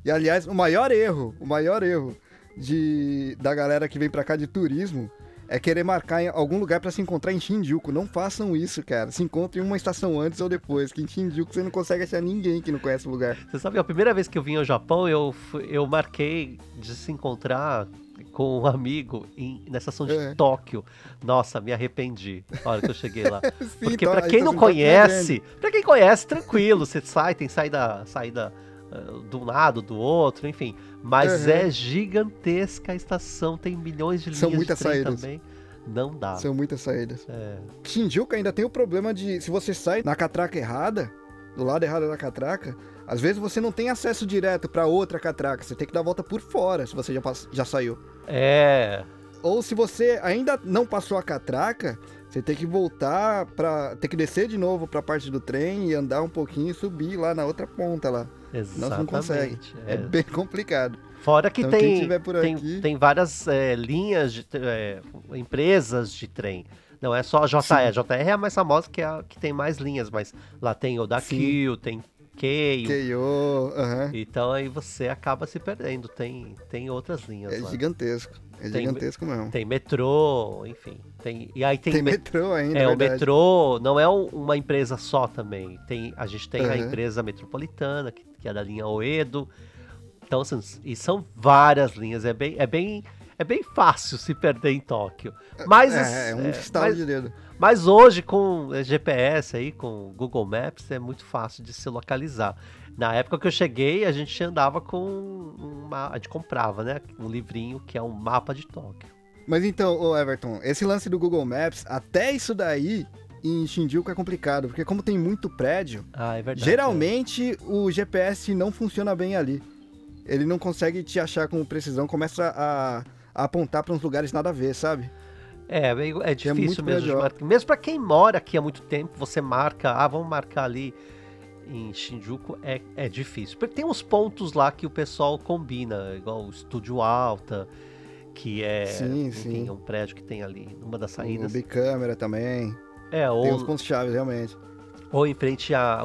E aliás, o maior erro, o maior erro de da galera que vem pra cá de turismo é querer marcar em algum lugar pra se encontrar em Shinjuku. Não façam isso, cara. Se encontrem uma estação antes ou depois, que em Shinjuku você não consegue achar ninguém que não conhece o lugar. Você sabe, a primeira vez que eu vim ao Japão, eu, eu marquei de se encontrar com um amigo em, na estação de É. Tóquio. Nossa, me arrependi na hora que eu cheguei lá. Sim, Porque então, pra a quem não Tóquio é conhece, pra quem conhece, tranquilo, você sai, tem saída, saída de um lado, do outro, enfim. Mas Uhum. é gigantesca a estação, tem milhões de linhas São de muitas trem saídas. também. Não dá. São muitas saídas. É. Shinjuku ainda tem o problema de se você sai na catraca errada, do lado errado da catraca, às vezes você não tem acesso direto pra outra catraca, você tem que dar a volta por fora se você já, já saiu. É, Ou se você ainda não passou a catraca, você tem que voltar para ter que descer de novo pra parte do trem e andar um pouquinho e subir lá na outra ponta lá. Exatamente. não consegue. É, É. bem complicado. Fora que Então, tem, tiver por tem, aqui- tem várias é, linhas, de, é, empresas de trem. Não é só a JR. A JR é a mais famosa, que é a que tem mais linhas, mas lá tem o da Sim. Q, tem Keio. KO, aham. Então aí você acaba se perdendo. Tem, tem outras linhas É lá. gigantesco. É Tem- gigantesco mesmo. Tem metrô, enfim. Tem, e aí tem, Tem me- metrô ainda, É, o metrô não é um- uma empresa só também. Tem, a gente tem a Aham. empresa metropolitana, que, que é da linha Oedo. Então, assim, e são várias linhas. É bem, é bem, é bem fácil se perder em Tóquio. Mas, É, é um é, estalo mas, de dedo. mas hoje, com é, GPS aí, com Google Maps, é muito fácil de se localizar. Na época que eu cheguei, a gente andava com uma. A gente comprava, né? Um livrinho que é um mapa de Tóquio. Mas então, Everton, esse lance do Google Maps, até isso daí em Shinjuku é complicado, porque como tem muito prédio, Ah, é verdade. geralmente o GPS não funciona bem ali. Ele não consegue te achar com precisão, começa a, a apontar para uns lugares nada a ver, sabe? É, é é muito difícil mesmo melhor. marcar. Mesmo pra quem mora aqui há muito tempo, você marca, ah, vamos marcar ali em Shinjuku, é, é difícil. Porque tem uns pontos lá que o pessoal combina, igual o Estúdio Alta, que é Sim, enfim, sim. um prédio que tem ali numa das O saídas. bicâmera também. É, Tem uns ou, pontos chaves, realmente. ou em frente à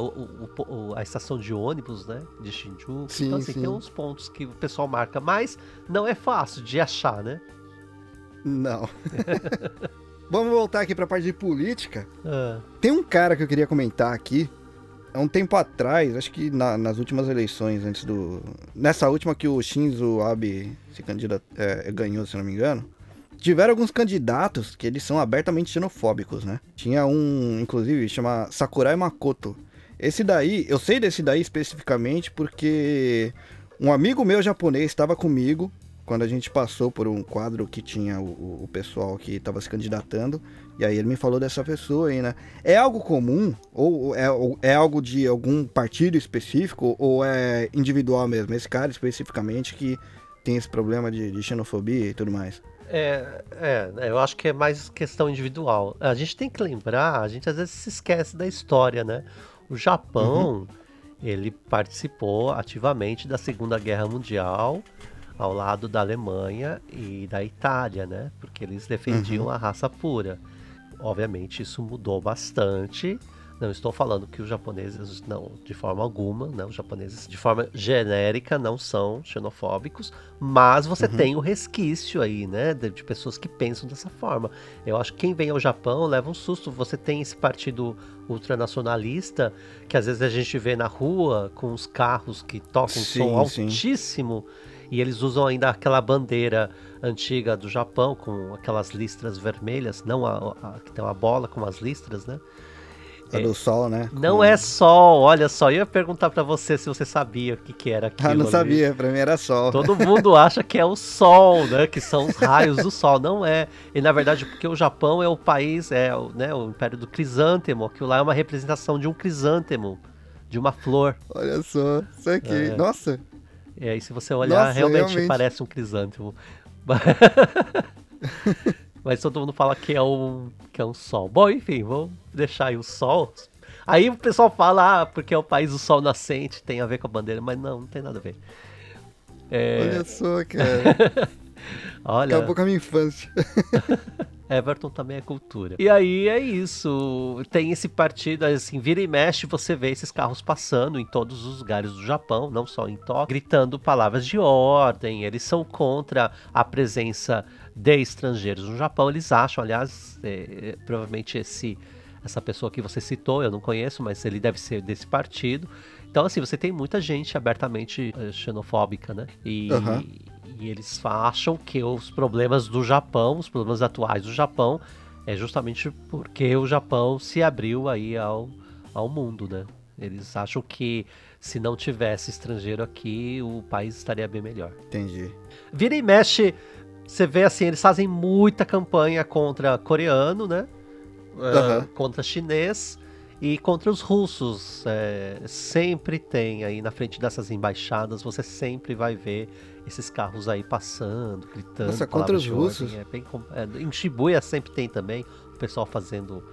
a estação de ônibus, né? De Shinjuku. Sim, então, assim, sim. tem uns pontos que o pessoal marca, mas não é fácil de achar, né? Não. Vamos voltar aqui pra parte de política. Ah, Tem um cara que eu queria comentar aqui. Há um tempo atrás, acho que na- nas últimas eleições, antes do. Nessa última que o Shinzo Abe se candidat, é, ganhou, se não me engano. Tiveram alguns candidatos que eles são abertamente xenofóbicos, né? Tinha um, inclusive, chama Sakurai Makoto. Esse daí, eu sei desse daí especificamente porque um amigo meu japonês estava comigo quando a gente passou por um quadro que tinha o, o- pessoal que estava se candidatando. E aí ele me falou dessa pessoa aí, né? É algo comum? Ou é, ou é algo de algum partido específico? Ou é individual mesmo? Esse cara especificamente que tem esse problema de, de xenofobia e tudo mais. É, é, eu acho que é mais questão individual. A gente tem que lembrar, a gente às vezes se esquece da história, né? O Japão, ele participou ativamente da Segunda Guerra Mundial ao lado da Alemanha e da Itália, né? Porque eles defendiam a raça pura. Obviamente isso mudou bastante. Não estou falando que os japoneses não, de forma alguma, né? Os japoneses de forma genérica não são xenofóbicos, mas você tem o resquício aí, né, de, de pessoas que pensam dessa forma. Eu acho que quem vem ao Japão leva um susto. Você tem esse partido ultranacionalista que às vezes a gente vê na rua com os carros que tocam um som Sim, sim. altíssimo e eles usam ainda aquela bandeira antiga do Japão com aquelas listras vermelhas, não a, a- que tem uma bola com as listras, né? A do sol, né? Não Com- é sol, olha só, eu ia perguntar pra você se você sabia o que, que era aquilo. Ah, não ali. sabia, pra mim era sol. Todo mundo acha que é o sol, né? Que são os raios do sol. Não é. E na verdade, porque o Japão é o país, é o, né, o império do crisântemo, que lá é uma representação de um crisântemo, de uma flor. Olha só, isso aqui. É. Nossa, E aí, se você olhar, Nossa, realmente, realmente. parece um crisântemo. Mas todo mundo fala que é um, que é um sol. Bom, enfim, vamos deixar aí o sol. Aí o pessoal fala, ah, porque é o país do sol nascente, tem a ver com a bandeira, mas não, não tem nada a ver. É... Olha só, cara. Olha... Acabou com a minha infância. Everton também é cultura. E aí é isso. Tem esse partido, assim, vira e mexe, você vê esses carros passando em todos os lugares do Japão, não só em Tóquio, gritando palavras de ordem. Eles são contra a presença de estrangeiros no Japão. Eles acham, aliás, é, provavelmente esse essa pessoa que você citou, eu não conheço, mas ele deve ser desse partido. Então, assim, você tem muita gente abertamente eh, xenofóbica, né? E, uhum. E eles acham que os problemas do Japão, os problemas atuais do Japão, é justamente porque o Japão se abriu aí ao, ao mundo, né? Eles acham que se não tivesse estrangeiro aqui, o país estaria bem melhor. Entendi. Vira e mexe, você vê assim, eles fazem muita campanha contra coreano, né? Uhum. Uh, contra chinês e contra os russos. É, sempre tem aí na frente dessas embaixadas, você sempre vai ver esses carros aí passando, gritando. Nossa, contra os russos? É bem, é, em Shibuya sempre tem também o pessoal fazendo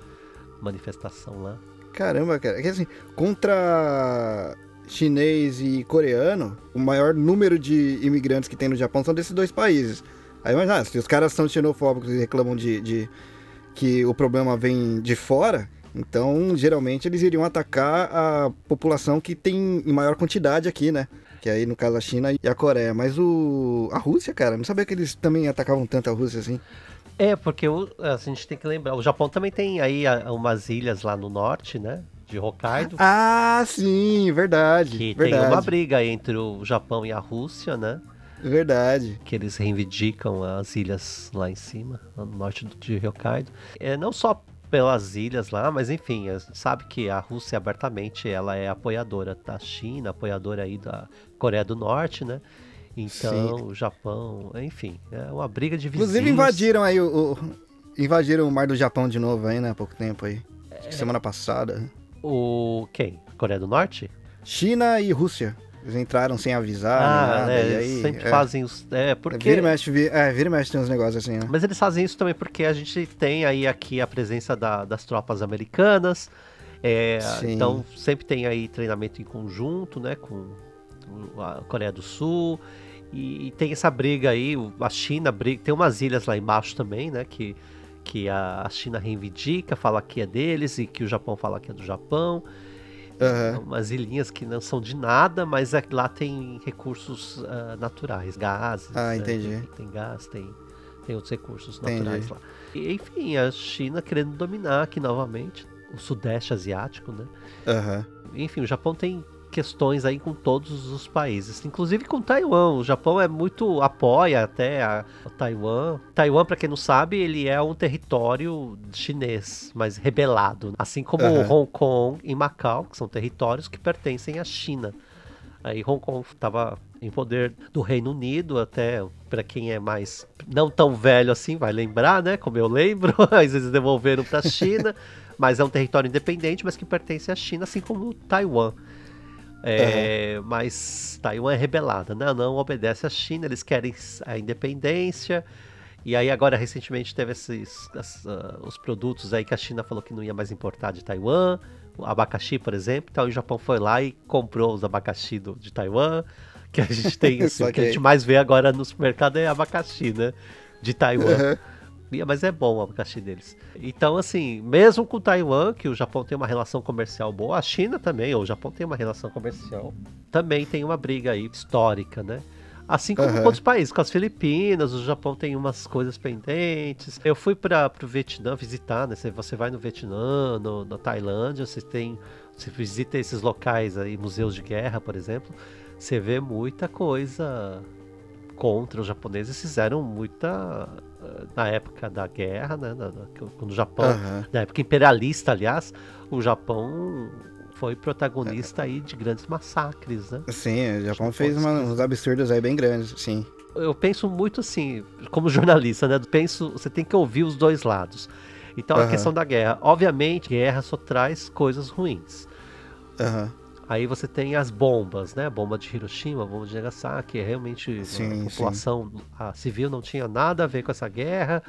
manifestação lá. Caramba, cara. É assim, contra chinês e coreano, o maior número de imigrantes que tem no Japão são desses dois países. Aí imagina, se os caras são xenofóbicos e reclamam de, de que o problema vem de fora, então geralmente eles iriam atacar a população que tem em maior quantidade aqui, né? que aí no caso a China e a Coreia. Mas o a Rússia, cara, não sabia que eles também atacavam tanto a Rússia assim. É, porque o, a gente tem que lembrar, o Japão também tem aí umas ilhas lá no norte, né? De Hokkaido. Ah, sim, verdade. Que verdade. tem uma briga entre o Japão e a Rússia, né? Verdade. Que eles reivindicam as ilhas lá em cima, no norte de Hokkaido. É, não só pelas ilhas lá, mas enfim, a gente sabe que a Rússia abertamente ela é apoiadora da China, apoiadora aí da Coreia do Norte, né? Então, Sim. o Japão, enfim, é uma briga de vizinhos. Inclusive invadiram aí o, o, invadiram o mar do Japão de novo aí, né, há pouco tempo aí. É... Semana passada. O quem? Coreia do Norte? China e Rússia. Eles entraram sem avisar, ah, nada, é, e aí... sempre é, fazem os... É, porque... Vira e mexe, é, vira e mexe tem uns negócios assim, né? Mas eles fazem isso também porque a gente tem aí aqui a presença da, das tropas americanas, é, então sempre tem aí treinamento em conjunto, né, com a Coreia do Sul, e, e tem essa briga aí, a China briga, tem umas ilhas lá embaixo também, né, que, que a China reivindica, fala que é deles e que o Japão fala que é do Japão, Uhum. Umas ilhinhas que não são de nada, mas é, lá tem recursos uh, naturais, gases. Ah, né? entendi. Tem, tem, gás, tem, tem outros recursos naturais lá. E, enfim, a China querendo dominar aqui novamente o Sudeste Asiático, né? Uhum. Enfim, o Japão tem questões aí com todos os países, inclusive com Taiwan. O Japão é muito apoia até a, a Taiwan. Taiwan, para quem não sabe, ele é um território chinês, mas rebelado, assim como uhum. Hong Kong e Macau, que são territórios que pertencem à China. Aí Hong Kong estava em poder do Reino Unido, até para quem é mais não tão velho assim, vai lembrar, né? Como eu lembro, às vezes devolveram para a China, mas é um território independente, mas que pertence à China, assim como Taiwan. É, uhum. Mas Taiwan é rebelada, né? não obedece à China, eles querem a independência. E aí agora recentemente teve esses as, uh, os produtos aí que a China falou que não ia mais importar de Taiwan, o abacaxi, por exemplo. Então o Japão foi lá e comprou os abacaxi do, de Taiwan, que a gente tem, assim, o que a gente mais vê agora no supermercado é abacaxi, né? De Taiwan. Uhum mas é bom o abacaxi deles. Então, assim, mesmo com Taiwan, que o Japão tem uma relação comercial boa, a China também, ou o Japão tem uma relação comercial, também tem uma briga aí histórica, né? Assim como uhum. com outros países, com as Filipinas, o Japão tem umas coisas pendentes. Eu fui para o Vietnã visitar, né? Você vai no Vietnã, no, na Tailândia, você tem. Você visita esses locais aí, museus de guerra, por exemplo, você vê muita coisa contra os japoneses, fizeram muita na época da guerra, né, na, na, quando o Japão, uhum. na época imperialista, aliás, o Japão foi protagonista aí de grandes massacres, né? Sim, o Japão fez uma, uns absurdos aí bem grandes, sim. Eu penso muito assim, como jornalista, né? Penso, você tem que ouvir os dois lados. Então, uhum. a questão da guerra. Obviamente, guerra só traz coisas ruins. Uhum. Aí você tem as bombas, né? Bomba de Hiroshima, bomba de Nagasaki, é realmente sim, a população a civil não tinha nada a ver com essa guerra.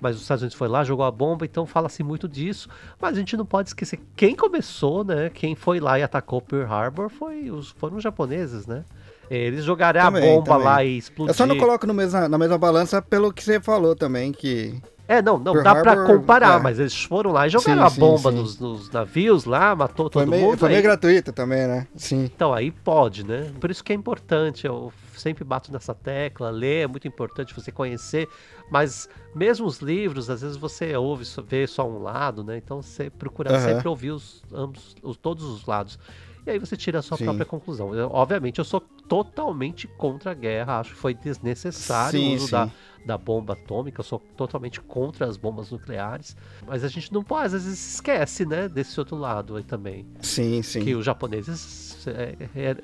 mas os Estados Unidos foi lá, jogou a bomba, então fala-se muito disso. Mas a gente não pode esquecer quem começou, né? Quem foi lá e atacou Pearl Harbor foi os, foram os japoneses, né? Eles jogaram também, a bomba também. lá e explodiram. Eu só não coloco no mesma, na mesma balança pelo que você falou também, que é, não, não, Pearl dá Harbor, pra comparar, é. mas eles foram lá e jogaram sim, a bomba sim, sim. Nos, nos, navios lá, matou todo foi meio, mundo. Foi meio gratuito também, né? Sim. Então, aí pode, né? Por isso que é importante, eu sempre bato nessa tecla, ler é muito importante você conhecer, mas mesmo os livros, às vezes você ouve, vê só um lado, né? Então você procura uhum. sempre ouvir os, ambos, os, todos os lados. E aí você tira a sua Sim. própria conclusão. Eu, obviamente, eu sou totalmente contra a guerra, acho que foi desnecessário sim, o uso sim. Da, da bomba atômica, eu sou totalmente contra as bombas nucleares. Mas a gente não pode, às vezes esquece, né, desse outro lado aí também. Sim, sim. Que os japoneses é, é,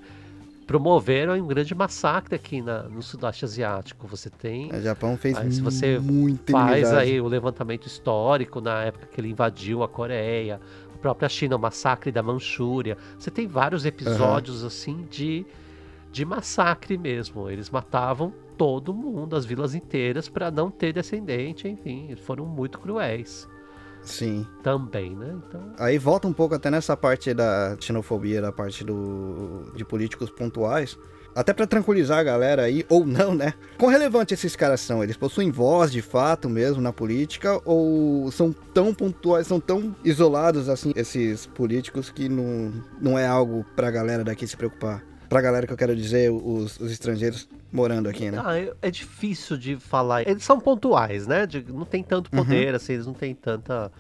promoveram um grande massacre aqui na, no Sudeste Asiático. Você tem. O Japão fez aí, se você muita faz aí o levantamento histórico na época que ele invadiu a Coreia, a própria China, o massacre da Manchúria. Você tem vários episódios uhum. assim de, de massacre mesmo. Eles matavam todo mundo, as vilas inteiras, para não ter descendente, enfim, foram muito cruéis. Sim. Também, né? Então... Aí volta um pouco até nessa parte da xenofobia, da parte do, de políticos pontuais. Até para tranquilizar a galera aí, ou não, né? Quão relevante esses caras são? Eles possuem voz de fato mesmo na política? Ou são tão pontuais, são tão isolados assim, esses políticos, que não, não é algo pra galera daqui se preocupar? Pra galera que eu quero dizer, os, os estrangeiros morando aqui, né? Ah, é difícil de falar. Eles são pontuais, né? De, não tem tanto poder, uhum. assim, eles não têm tanta.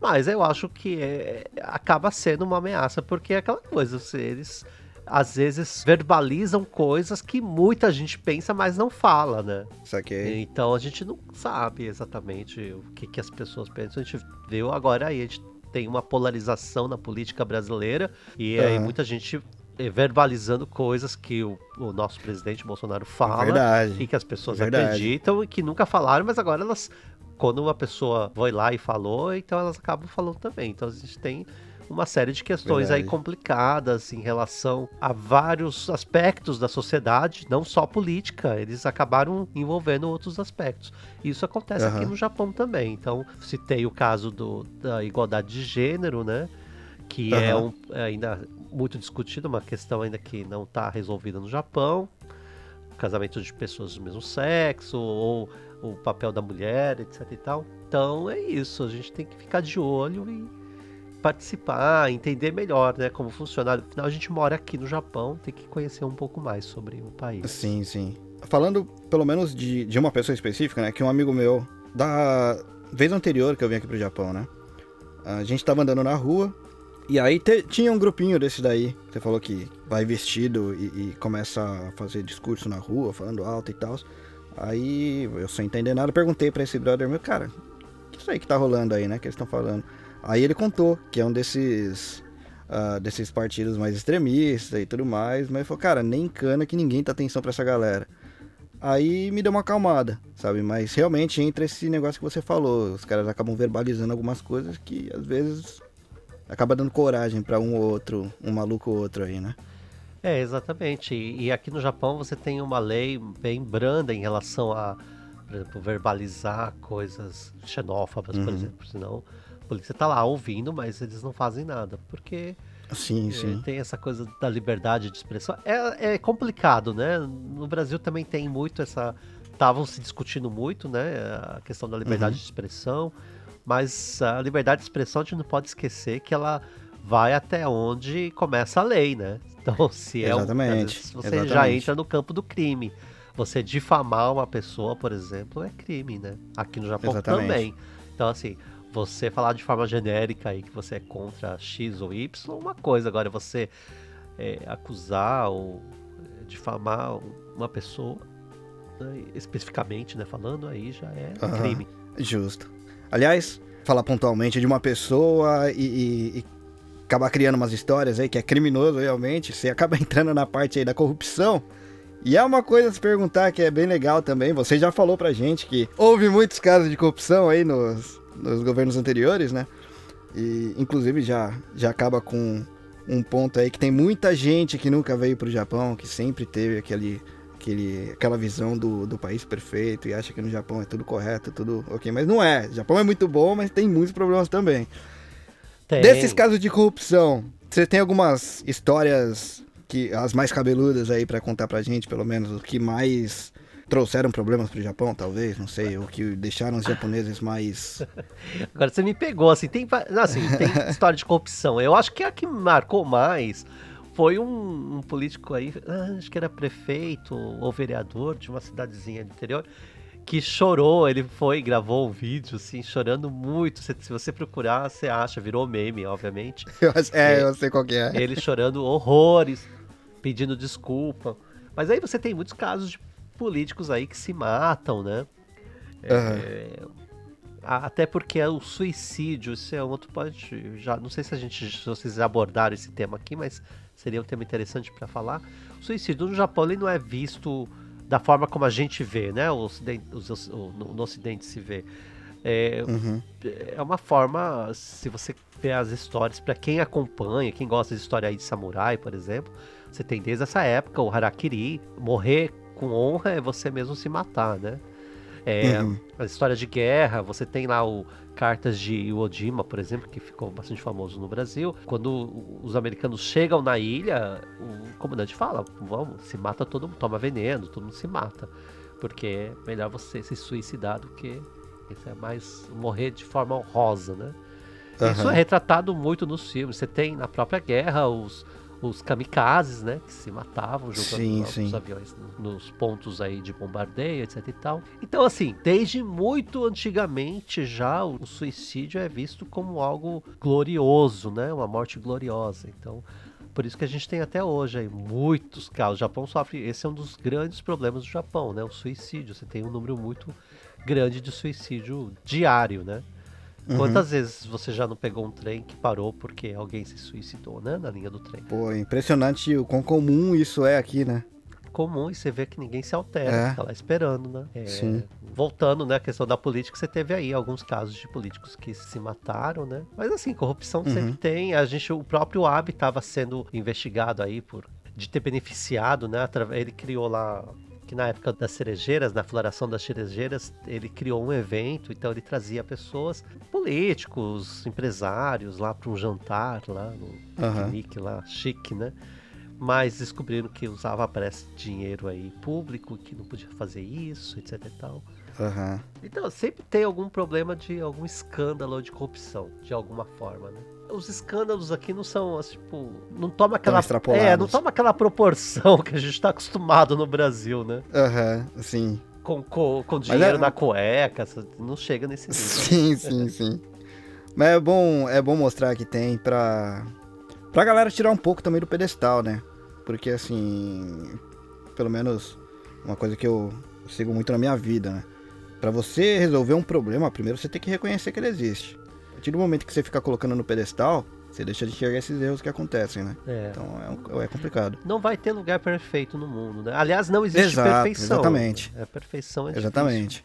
Mas eu acho que é, acaba sendo uma ameaça, porque é aquela coisa, assim, eles às vezes verbalizam coisas que muita gente pensa, mas não fala, né? Saquei. Então a gente não sabe exatamente o que, que as pessoas pensam. A gente viu agora aí, a gente tem uma polarização na política brasileira e uhum. aí muita gente verbalizando coisas que o, o, nosso presidente Bolsonaro fala verdade, e que as pessoas acreditam e que nunca falaram, mas agora elas, quando uma pessoa foi lá e falou, então elas acabam falando também. Então a gente tem uma série de questões verdade. aí complicadas em relação a vários aspectos da sociedade, não só política, eles acabaram envolvendo outros aspectos. Isso acontece uhum. aqui no Japão também. Então, citei o caso do, da igualdade de gênero, né? Que uhum. é um, ainda muito discutido, uma questão ainda que não está resolvida no Japão. Casamento de pessoas do mesmo sexo, ou o papel da mulher, etc e tal. Então é isso, a gente tem que ficar de olho e participar, entender melhor, né, como funciona. Afinal, a gente mora aqui no Japão, tem que conhecer um pouco mais sobre o país. Sim, sim. Falando pelo menos de, de uma pessoa específica, né, que um amigo meu, da vez anterior que eu vim aqui pro Japão, né, a gente tava andando na rua, e aí te, tinha um grupinho desse daí. Você falou que vai vestido e, e, começa a fazer discurso na rua, falando alto e tal. Aí eu sem entender nada, perguntei para esse brother meu, cara, o que isso aí que tá rolando aí, né? Que eles estão falando. Aí ele contou que é um desses. Uh, desses partidos mais extremistas e tudo mais, mas ele falou, cara, nem cana que ninguém tá atenção para essa galera. Aí me deu uma acalmada, sabe? Mas realmente entra esse negócio que você falou. Os caras acabam verbalizando algumas coisas que às vezes acaba dando coragem para um ou outro, um maluco ou outro aí, né? É, exatamente. E, e, aqui no Japão você tem uma lei bem branda em relação a, por exemplo, verbalizar coisas xenófobas, uhum. por exemplo. Senão a polícia tá lá ouvindo, mas eles não fazem nada. Porque sim, é, sim. tem essa coisa da liberdade de expressão. É, é complicado, né? No Brasil também tem muito essa. Estavam se discutindo muito, né? A questão da liberdade uhum. de expressão. Mas a liberdade de expressão a gente não pode esquecer que ela vai até onde começa a lei, né? Então, se é Exatamente. Um, você Exatamente. já entra no campo do crime. Você difamar uma pessoa, por exemplo, é crime, né? Aqui no Japão Exatamente. também. Então, assim, você falar de forma genérica aí que você é contra X ou Y, uma coisa. Agora, você é, acusar ou difamar uma pessoa, né, especificamente, né, falando, aí já é uhum. crime. Justo. Aliás, falar pontualmente de uma pessoa e, e, e, acabar criando umas histórias aí que é criminoso realmente, você acaba entrando na parte aí da corrupção. E é uma coisa a se perguntar que é bem legal também. Você já falou pra gente que houve muitos casos de corrupção aí nos, nos governos anteriores, né? E inclusive já, já acaba com um ponto aí que tem muita gente que nunca veio pro Japão, que sempre teve aquele aquele, aquela visão do, do país perfeito e acha que no Japão é tudo correto, tudo ok, mas não é. O Japão é muito bom, mas tem muitos problemas também. Tem. Desses casos de corrupção, você tem algumas histórias que as mais cabeludas aí pra contar pra gente, pelo menos, o que mais trouxeram problemas pro Japão, talvez, não sei, o que deixaram os japoneses mais Agora você me pegou, assim, tem, assim, tem história de corrupção. Eu acho que a que marcou mais foi um, um político aí, ah, acho que era prefeito ou vereador de uma cidadezinha do interior, que chorou, ele foi, gravou um vídeo, assim, chorando muito. Se, se você procurar, você acha, virou meme, obviamente. Eu é, É. eu sei qual que é. Ele chorando horrores, pedindo desculpa. Mas aí você tem muitos casos de políticos aí que se matam, né? É, a- até porque o suicídio, isso é um outro pode já não sei se a gente se vocês abordaram esse tema aqui, mas seria um tema interessante para falar. O suicídio no Japão ele não é visto da forma como a gente vê, né? O ocidente, os- o- no, no Ocidente se vê. É, Uhum. é uma forma, se você vê as histórias, para quem acompanha, quem gosta de história aí de samurai, por exemplo, você tem desde essa época o harakiri, morrer com honra é você mesmo se matar, né? É, Uhum. A história de guerra, você tem lá o Cartas de Iwo Jima, por exemplo, que ficou bastante famoso no Brasil. Quando os americanos chegam na ilha, o comandante fala: vamos, se mata todo mundo, toma veneno, todo mundo se mata. Porque é melhor você se suicidar do que isso é mais morrer de forma honrosa, né? Isso Aham. é retratado muito nos filmes. Você tem na própria guerra os, os kamikazes, né? Que se matavam jogando Sim, os sim. aviões no- nos pontos aí de bombardeio, etc e tal. Então, assim, desde muito antigamente já o suicídio é visto como algo glorioso, né? Uma morte gloriosa. Então, por isso que a gente tem até hoje aí muitos casos. O Japão sofre. Esse é um dos grandes problemas do Japão, né? O suicídio. Você tem um número muito grande de suicídio diário, né? Uhum. Quantas vezes você já não pegou um trem que parou porque alguém se suicidou, né? Na linha do trem. Pô, impressionante o quão comum isso é aqui, né? Comum e você vê que ninguém se altera, É. tá lá esperando, né? É, Sim. Voltando, né, à questão da política, você teve aí alguns casos de políticos que se mataram, né? Mas assim, corrupção Uhum. sempre tem. A gente, o próprio Abe estava sendo investigado aí por de ter beneficiado, né? Ele criou lá que na época das cerejeiras, na floração das cerejeiras, ele criou um evento, então ele trazia pessoas, políticos, empresários lá para um jantar lá no piquenique lá, chique, né? Mas descobriram que usava parece dinheiro aí público, que não podia fazer isso, etc e tal. Aham. Então, sempre tem algum problema de algum escândalo ou de corrupção, de alguma forma, né? Os escândalos aqui não são, assim, tipo, não toma aquela, é, não toma aquela proporção que a gente tá acostumado no Brasil, né? Aham, sim. Com, com, com dinheiro é- na cueca, não chega nesse nível. Sim, sim, sim. Mas é bom, é bom mostrar que tem pra, pra galera tirar um pouco também do pedestal, né? Porque assim, pelo menos uma coisa que eu sigo muito na minha vida, né? Pra você resolver um problema, primeiro você tem que reconhecer que ele existe. A partir do momento que você fica colocando no pedestal, você deixa de enxergar esses erros que acontecem, né? É. Então é, é complicado. Não vai ter lugar perfeito no mundo, né? Aliás, não existe Exato, perfeição. exatamente. É perfeição é difícil. Exatamente.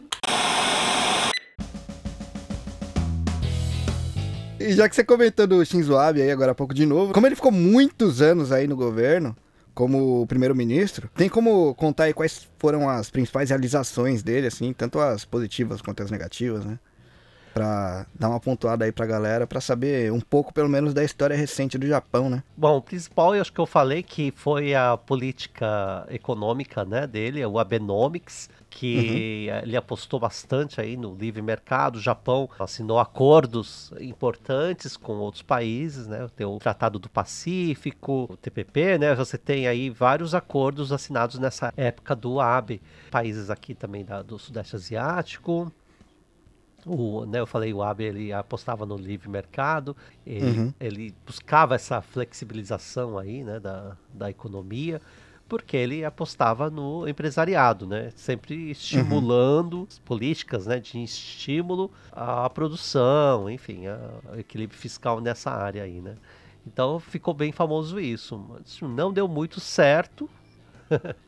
E já que você comentou do Shinzo Abe aí agora há pouco de novo, como ele ficou muitos anos aí no governo, como primeiro-ministro, tem como contar aí quais foram as principais realizações dele, assim, tanto as positivas quanto as negativas, né? Pra dar uma pontuada aí pra galera, pra saber um pouco, pelo menos, da história recente do Japão, né? Bom, o principal, eu acho que eu falei que foi a política econômica né, dele, o Abenomics, que ele apostou bastante aí no livre mercado. O Japão assinou acordos importantes com outros países, né? Tem o Tratado do Pacífico, o TPP, né? Você tem aí vários acordos assinados nessa época do Abe. Países aqui também da- do Sudeste Asiático, o, né, eu falei, o Abe ele apostava no livre mercado, ele, Uhum. ele buscava essa flexibilização aí, né, da, da economia, porque ele apostava no empresariado, né, sempre estimulando as políticas, né, de estímulo à produção, enfim, ao equilíbrio fiscal nessa área aí, né. Então ficou bem famoso isso. Mas não deu muito certo,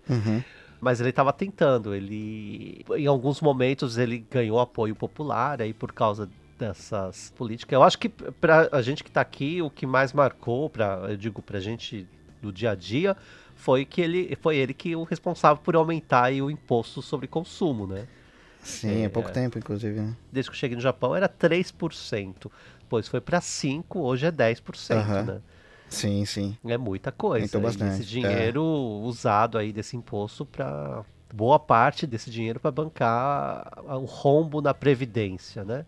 Uhum. mas ele estava tentando. Ele, em alguns momentos, ele ganhou apoio popular aí por causa dessas políticas. Eu acho que para a gente que está aqui, o que mais marcou, para eu digo para a gente do dia a dia, foi que ele foi ele que o responsável por aumentar aí, o imposto sobre consumo, né? Sim, é, pouco tempo, inclusive, né? Desde que eu cheguei no Japão era 3%. Depois foi para 5%, hoje é 10%, Aham. né? Sim, sim. É muita coisa. Aumentou E bastante, esse dinheiro usado aí desse imposto para boa parte desse dinheiro para bancar o rombo na previdência, né?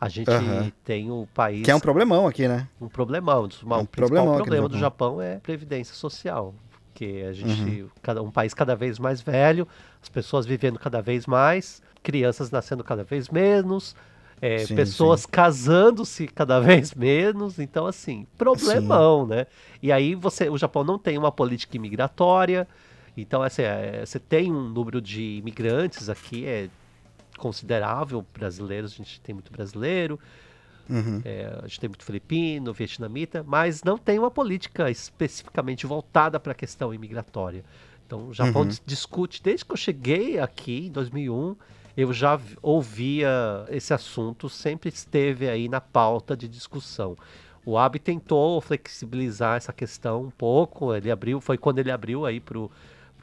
A gente Aham. tem o país Que é um problemão aqui, né? um problemão. Uma- É um o principal problema do Japão. Japão é previdência social. Porque a gente, Uhum. cada, um país cada vez mais velho, as pessoas vivendo cada vez mais, crianças nascendo cada vez menos, é, Sim, pessoas casando-se cada vez menos. Então, assim, problemão, né? E aí você, o Japão não tem uma política imigratória. Então, assim, é, você tem um número de imigrantes aqui, é considerável, brasileiros, a gente tem muito brasileiro, Uhum. é, a gente tem muito filipino, vietnamita, mas não tem uma política especificamente voltada para a questão imigratória. Então, o Japão Uhum. dis- discute, desde que eu cheguei aqui em 2001, eu já vi- ouvia esse assunto, sempre esteve aí na pauta de discussão. O Abe tentou flexibilizar essa questão um pouco, ele abriu, foi quando ele abriu aí para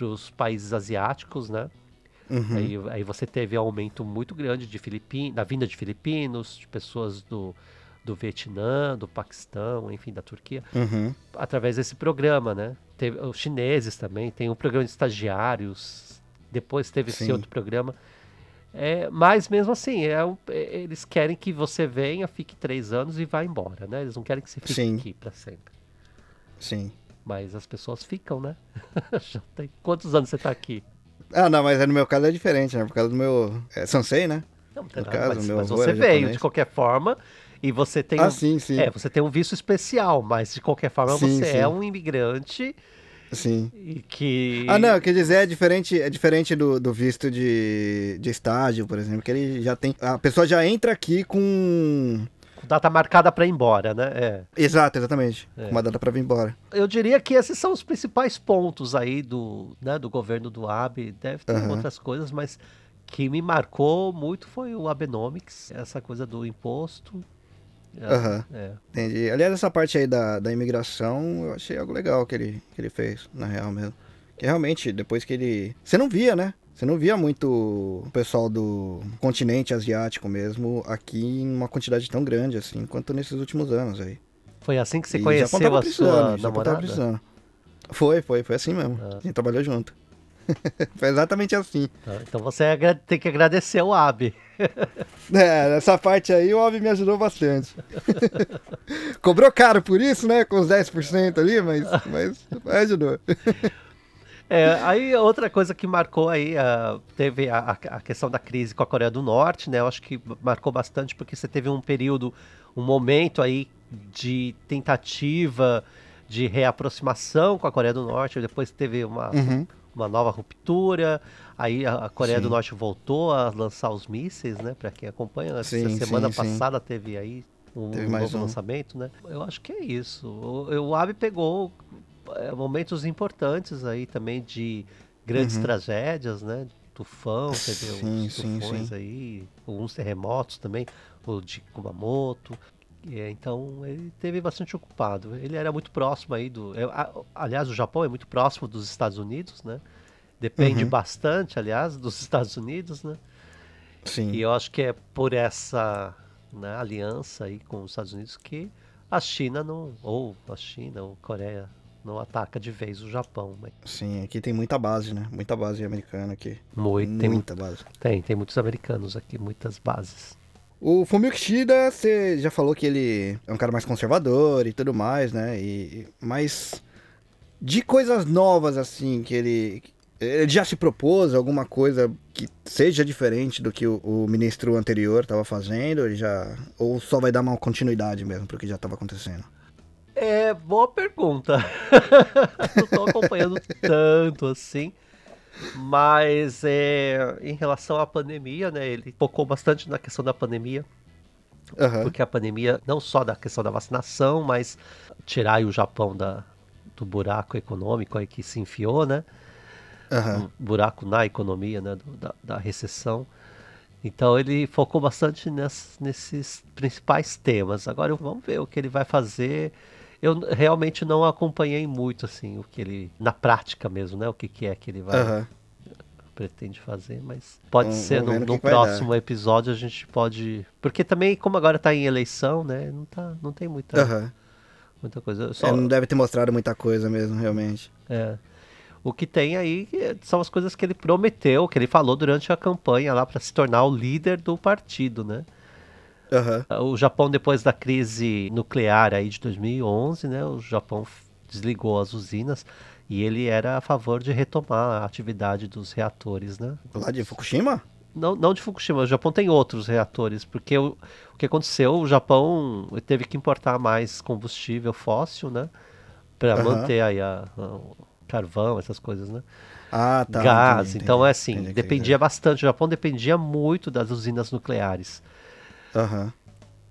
os países asiáticos, né? Uhum. Aí, aí você teve um aumento muito grande de Filipin, da vinda de filipinos, de pessoas do, do Vietnã, do Paquistão, enfim, da Turquia, Uhum. através desse programa, né? Teve os chineses também, tem um programa de estagiários, depois teve esse Sim. outro programa. É, mas mesmo assim, é é- eles querem que você venha, fique três anos e vá embora, né? Eles não querem que você fique Sim. aqui para sempre. Sim. Mas as pessoas ficam, né? Já tem... Quantos anos você tá aqui? Ah, não, mas no meu caso é diferente, né? Por causa do meu. É Sansei, né? Não, não tem No nada, caso, mas, meu mas você veio japonês. de qualquer forma e você tem Ah, um, sim, sim. é, você tem um visto especial, mas de qualquer forma Sim, você sim. é um imigrante Sim. e que Ah, não, quer dizer, é diferente, é diferente do, do visto de, de estágio, por exemplo, que ele já tem. A pessoa já entra aqui com. com data marcada para ir embora, né? É. Exato, exatamente. É. Com uma data pra vir embora. Eu diria que esses são os principais pontos aí do, né, do governo do Abe. Deve ter Aham. outras coisas, mas que me marcou muito foi o Abenomics, essa coisa do imposto. Aham. é. Entendi. Aliás, essa parte aí da, da imigração, eu achei algo legal que ele, que ele fez, na real mesmo. Que realmente, depois que ele. Você não via, né? Você não via muito o pessoal do continente asiático mesmo aqui em uma quantidade tão grande assim, quanto nesses últimos anos aí. Foi assim que você E conheceu a sua namorada? Foi, foi, foi assim mesmo. Ah. A gente trabalhou junto. foi exatamente assim. Então você agra- tem que agradecer o Abe. É, nessa parte aí o Obi me ajudou bastante. Cobrou caro por isso, né? Com os 10% ali, mas, mas, mas ajudou. É, aí outra coisa que marcou aí, ah, teve a, a- a questão da crise com a Coreia do Norte, né? Eu acho que marcou bastante porque você teve um período, um momento aí de tentativa de reaproximação com a Coreia do Norte, depois teve uma, Uhum. Uma nova ruptura, aí a, a Coreia do Sim. Norte voltou a lançar os mísseis, né? Para quem acompanha, essa Sim, semana sim, passada teve aí um Teve novo um. lançamento, né? Eu acho que é isso. O, o Abe pegou é, momentos importantes aí também de grandes Uhum. tragédias, né? Tufão, teve Sim, uns sim, tufões sim. aí, alguns terremotos também, o de Kumamoto. É, então ele teve bastante ocupado. Ele era muito próximo aí do. é, aliás, o Japão é muito próximo dos Estados Unidos, né? Depende Uhum. bastante, aliás, dos Estados Unidos, né? Sim. E eu acho que é por essa né, aliança aí com os Estados Unidos que a China não, ou a China, ou a Coreia não ataca de vez o Japão. Mas Sim, aqui tem muita base, né? Muita base americana aqui. muito, tem, muita base. tem, tem muitos americanos aqui, muitas bases. O Fumio Kishida, você já falou que ele é um cara mais conservador e tudo mais, né? E, mas de coisas novas, assim, que ele. Ele já se propôs alguma coisa que seja diferente do que o, o ministro anterior estava fazendo? Ele já. Ou só vai dar uma continuidade mesmo pro que já estava acontecendo? É, boa pergunta. não tô acompanhando tanto assim. Mas é, em relação à pandemia, né? Ele focou bastante na questão da pandemia. Aham. Porque a pandemia, não só da questão da vacinação, mas tirar o Japão da, do buraco econômico aí que se enfiou, né? Aham. Um buraco na economia, né? do- da, da recessão. Então ele focou bastante ness- nesses principais temas. Agora vamos ver o que ele vai fazer. Eu realmente não acompanhei muito, assim, o que ele. Na prática mesmo, né? O que, que é que ele vai. Aham. pretende fazer, mas pode Vamos- ser no, no próximo episódio a gente pode. Porque também, como agora tá em eleição, né? Não, tá, não tem muita, Aham. muita coisa. Só, É, não deve ter mostrado muita coisa mesmo, realmente. é. O que tem aí são as coisas que ele prometeu, que ele falou durante a campanha lá para se tornar o líder do partido, né? Aham. O Japão, depois da crise nuclear aí de 2011, né, o Japão desligou as usinas e ele era a favor de retomar a atividade dos reatores, né? Lá de Fukushima? Não, não de Fukushima, o Japão tem outros reatores, porque o, o que aconteceu, o Japão teve que importar mais combustível fóssil, né, para Aham. manter aí a, a- o carvão, essas coisas, né? Ah, tá. Gás, entendi, então entendi. é assim, Entendi dependia bastante, o Japão dependia muito das usinas nucleares. Aham.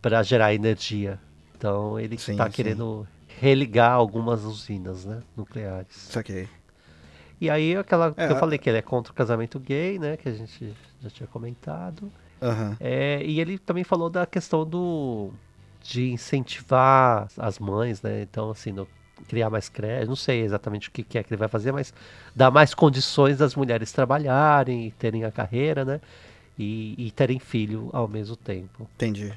para gerar energia. Então ele está querendo religar algumas usinas né, nucleares. Saquei. E aí aquela É, que eu falei que ele é contra o casamento gay, né? Que a gente já tinha comentado. Aham. É, e ele também falou da questão do de incentivar as mães, né? Então, assim, no- criar mais creche, não sei exatamente o que, que é que ele vai fazer, mas dar mais condições das mulheres trabalharem e terem a carreira, né? E, e terem filho ao mesmo tempo. Entendi.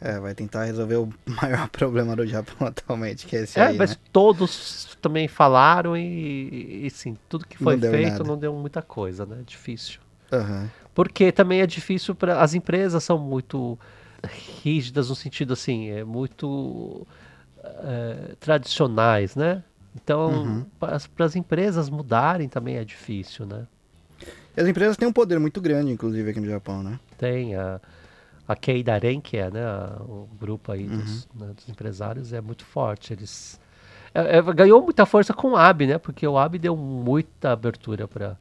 É, vai tentar resolver o maior problema do Japão atualmente, que é esse É, aí, mas né? todos também falaram e, e sim, tudo que foi Não feito não deu muita coisa, né? Difícil. Aham. Porque também é difícil para as empresas são muito rígidas no sentido assim, é muito é, tradicionais, né? Então, Uhum. para as empresas mudarem também é difícil, né? E as empresas têm um poder muito grande, inclusive, aqui no Japão, né? Tem a, a Keidaren, que é né, o grupo aí Uhum. dos, né, dos empresários, é muito forte. Eles é- é, ganhou muita força com o AB, né? Porque o AB deu muita abertura para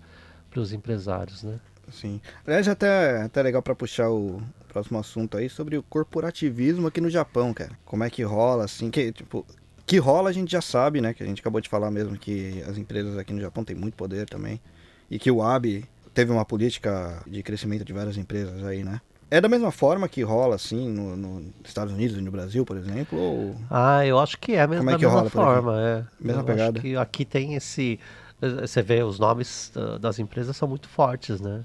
os empresários, né? Sim. Aliás, até, até legal pra puxar o próximo assunto aí sobre o corporativismo aqui no Japão, cara. Como é que rola, assim, que, tipo, que rola a gente já sabe, né? Que a gente acabou de falar mesmo que as empresas aqui no Japão têm muito poder também. E que o AB teve uma política de crescimento de várias empresas aí, né? É da mesma forma que rola, assim, no- nos Estados Unidos e no Brasil, por exemplo? Ou... Ah, eu acho que é mesmo Como é que mesma rola forma, é. Mesma eu pegada? Acho que aqui tem esse. Você vê, os nomes das empresas são muito fortes, né?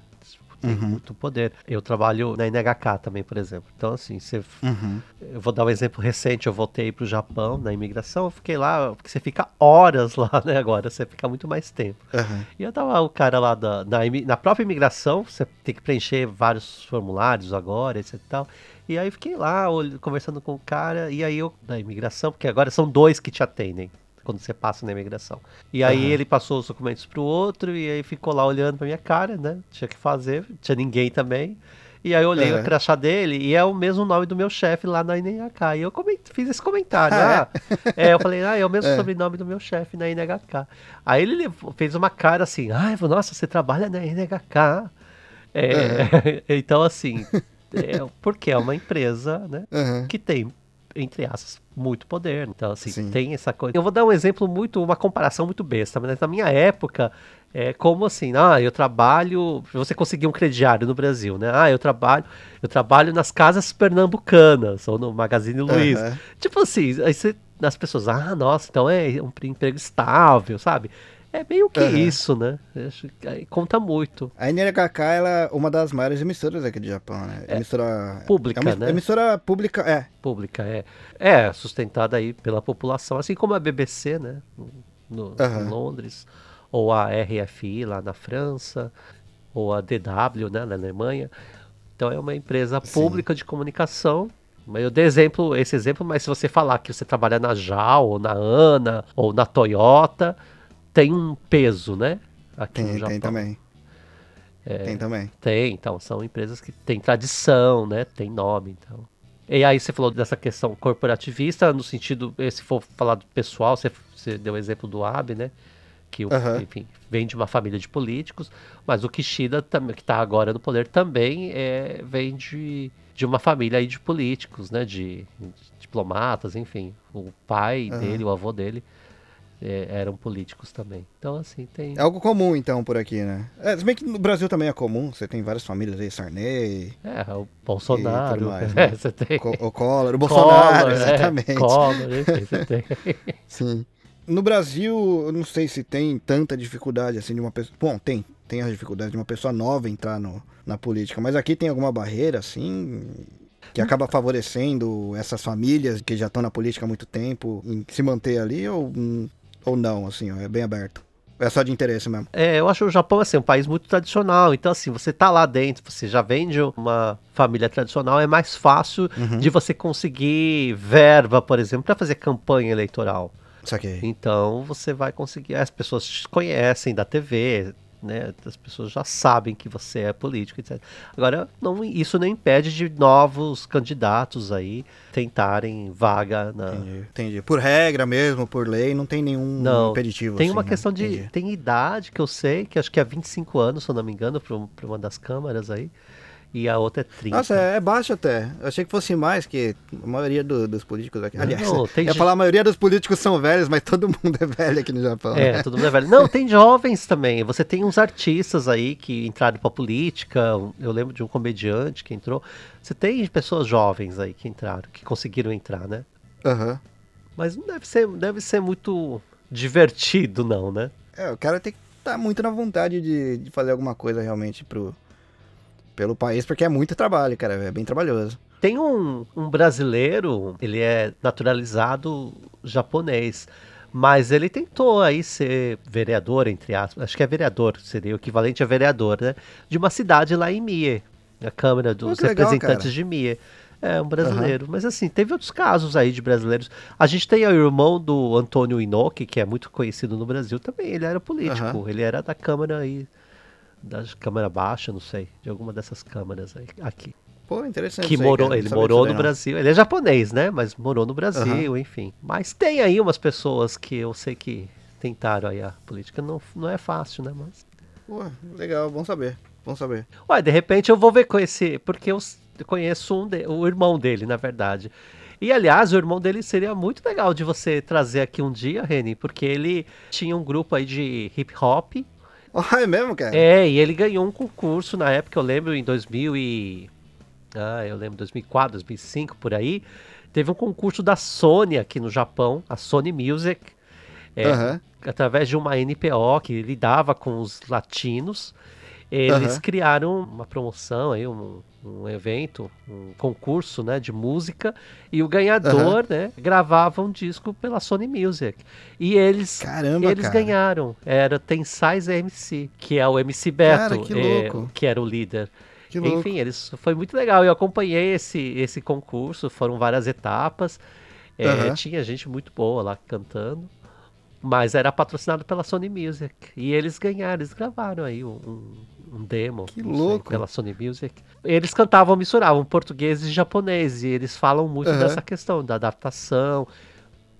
Tem Uhum. muito poder. Eu trabalho na NHK também, por exemplo. Então, assim, você Uhum. Eu vou dar um exemplo recente, eu voltei para o Japão na imigração, eu fiquei lá, porque você fica horas lá, né, agora, você fica muito mais tempo. Aham. E eu tava o cara lá da, na, na própria imigração, você tem que preencher vários formulários agora, etc e tal. E aí eu fiquei lá, conversando com o cara, e aí eu, da imigração, porque agora são dois que te atendem. Quando você passa na imigração. E aí Aham. ele passou os documentos pro outro, e aí ficou lá olhando pra minha cara, né? Tinha que fazer, tinha ninguém também. E aí eu olhei Aham. o crachá dele e é o mesmo nome do meu chefe lá na NHK. E eu fiz esse comentário. Ah, Ah, é? eu falei, ah, é o mesmo É. sobrenome do meu chefe na NHK. Aí ele fez uma cara assim, ai, nossa, você trabalha na NHK. É, então, assim, é, porque é uma empresa, né? Que tem, entre aspas, muito poder. Então, assim, Sim. tem essa coisa. Eu vou dar um exemplo muito, uma comparação muito besta, mas na minha época, é como assim, ah, eu trabalho, você conseguir um crediário no Brasil, né? Ah, eu trabalho, eu trabalho nas casas pernambucanas ou no Magazine Luiza. Aham. Tipo assim, aí você, as pessoas, ah, nossa, então é um emprego estável, sabe? É meio que Aham. isso, né? Acho que conta muito. A NHK ela é uma das maiores emissoras aqui do Japão, né? emissora pública, é uma né? Emissora pública, é. pública é é sustentada aí pela população, assim como a BBC, né, no, Aham. em Londres, ou a RFI lá na França, ou a DW, né, na Alemanha. Então é uma empresa Sim. pública de comunicação. Eu dei exemplo, esse exemplo, mas se você falar que você trabalha na JAL, ou na ANA, ou na Toyota, tem um peso, né? Aqui no Tem, Japão. tem também. É. Tem também. Tem, então, são empresas que têm tradição, né? Tem nome, então. E aí você falou dessa questão corporativista, no sentido, eh, se for falar do pessoal, você, você deu o exemplo do Abe, né? Que, Aham. enfim, vem de uma família de políticos, mas o Kishida, que está agora no poder, também é, vem de, de uma família aí de políticos, né? De, de diplomatas, enfim. O pai Aham. dele, o avô dele, é, eram políticos também. Então, assim, tem. É algo comum, então, por aqui, né? É, se bem que no Brasil também é comum, você tem várias famílias aí, Sarney, É, o Bolsonaro, mais, é, né? você tem. O Collor, o Bolsonaro, Collor, é, exatamente. Collor, enfim, você tem. Sim. No Brasil, eu não sei se tem tanta dificuldade assim de uma pessoa. Bom, tem. Tem a dificuldade de uma pessoa nova entrar no, na política. Mas aqui tem alguma barreira, assim, que acaba favorecendo essas famílias que já estão na política há muito tempo em se manter ali ou, hum, ou não, assim, ó, é bem aberto. É só de interesse mesmo. É, eu acho o Japão assim, um país muito tradicional. Então, assim, você tá lá dentro, você já vem de uma família tradicional, é mais fácil Uhum. de você conseguir verba, por exemplo, para fazer campanha eleitoral. Saquei. Então você vai conseguir. As pessoas te conhecem da TV, né? As pessoas já sabem que você é político, etc. Agora, não, isso não impede de novos candidatos aí tentarem vaga na. Entendi. Entendi. Por regra mesmo, por lei, não tem nenhum Não, impeditivo. Tem assim, uma né? questão de. Entendi. Tem idade que eu sei, que acho que é 25 anos, se eu não me engano, para uma das câmaras aí. E a outra é 30. Nossa, é, é baixo até. Eu achei que fosse mais, que a maioria do- dos políticos aqui. Aliás, Não, tem eu ia falar a maioria dos políticos são velhos, mas todo mundo é velho aqui no Japão. É, né? todo mundo é velho. Não, tem jovens também. Você tem uns artistas aí que entraram pra política. Eu lembro de um comediante que entrou. Você tem pessoas jovens aí que entraram, que conseguiram entrar, né? Aham. Mas não deve ser, deve ser muito divertido, não, né? É, o cara tem que estar muito na vontade de, de fazer alguma coisa realmente pro, pelo país, porque é muito trabalho, cara. É bem trabalhoso. Tem um, um brasileiro, ele é naturalizado japonês, mas ele tentou aí ser vereador, entre aspas, acho que é vereador, seria o equivalente a vereador, né? De uma cidade lá em Mie, na Câmara dos legal, Representantes cara. de Mie. É, um brasileiro. Mas assim, teve outros casos aí de brasileiros. A gente tem o irmão do Antônio Inoki, que é muito conhecido no Brasil também. Ele era político. Aham. Ele era da Câmara aí. Da Câmara Baixa, não sei. De alguma dessas câmaras aí, aqui Pô, interessante. que aí, morou. Não ele morou no não. Brasil. Ele é japonês, né? Mas morou no Brasil, enfim. Mas tem aí umas pessoas que eu sei que tentaram aí a política. Não, não é fácil, né? Mas. Pô, legal, bom saber. Bom saber. Ué, de repente eu vou ver com esse. Porque eu conheço um de- o irmão dele, na verdade. E aliás, o irmão dele seria muito legal de você trazer aqui um dia, Reni, porque ele tinha um grupo aí de hip hop. Ah, é mesmo, cara? É, e ele ganhou um concurso na época, eu lembro, em 2000 e... Ah, eu lembro, 2004, 2005, por aí. Teve um concurso da Sony aqui no Japão, a Sony Music, é, Aham. através de uma NPO que lidava com os latinos. Eles Aham. criaram uma promoção aí, um, um evento, um concurso, né, de música, e o ganhador, né, gravava um disco pela Sony Music. E eles Caramba, eles cara. ganharam. Era Tensais MC, que é o MC Beto, Cara, que é, que era o líder. Que. Enfim, eles foi muito legal. Eu acompanhei esse, esse concurso, foram várias etapas. É, Aham. Tinha gente muito boa lá cantando. Mas era patrocinado pela Sony Music. E eles ganharam, eles gravaram aí um, um- demo Que não sei, louco. pela Sony Music. Eles cantavam, misturavam português e japonês. E eles falam muito Aham. dessa questão da adaptação,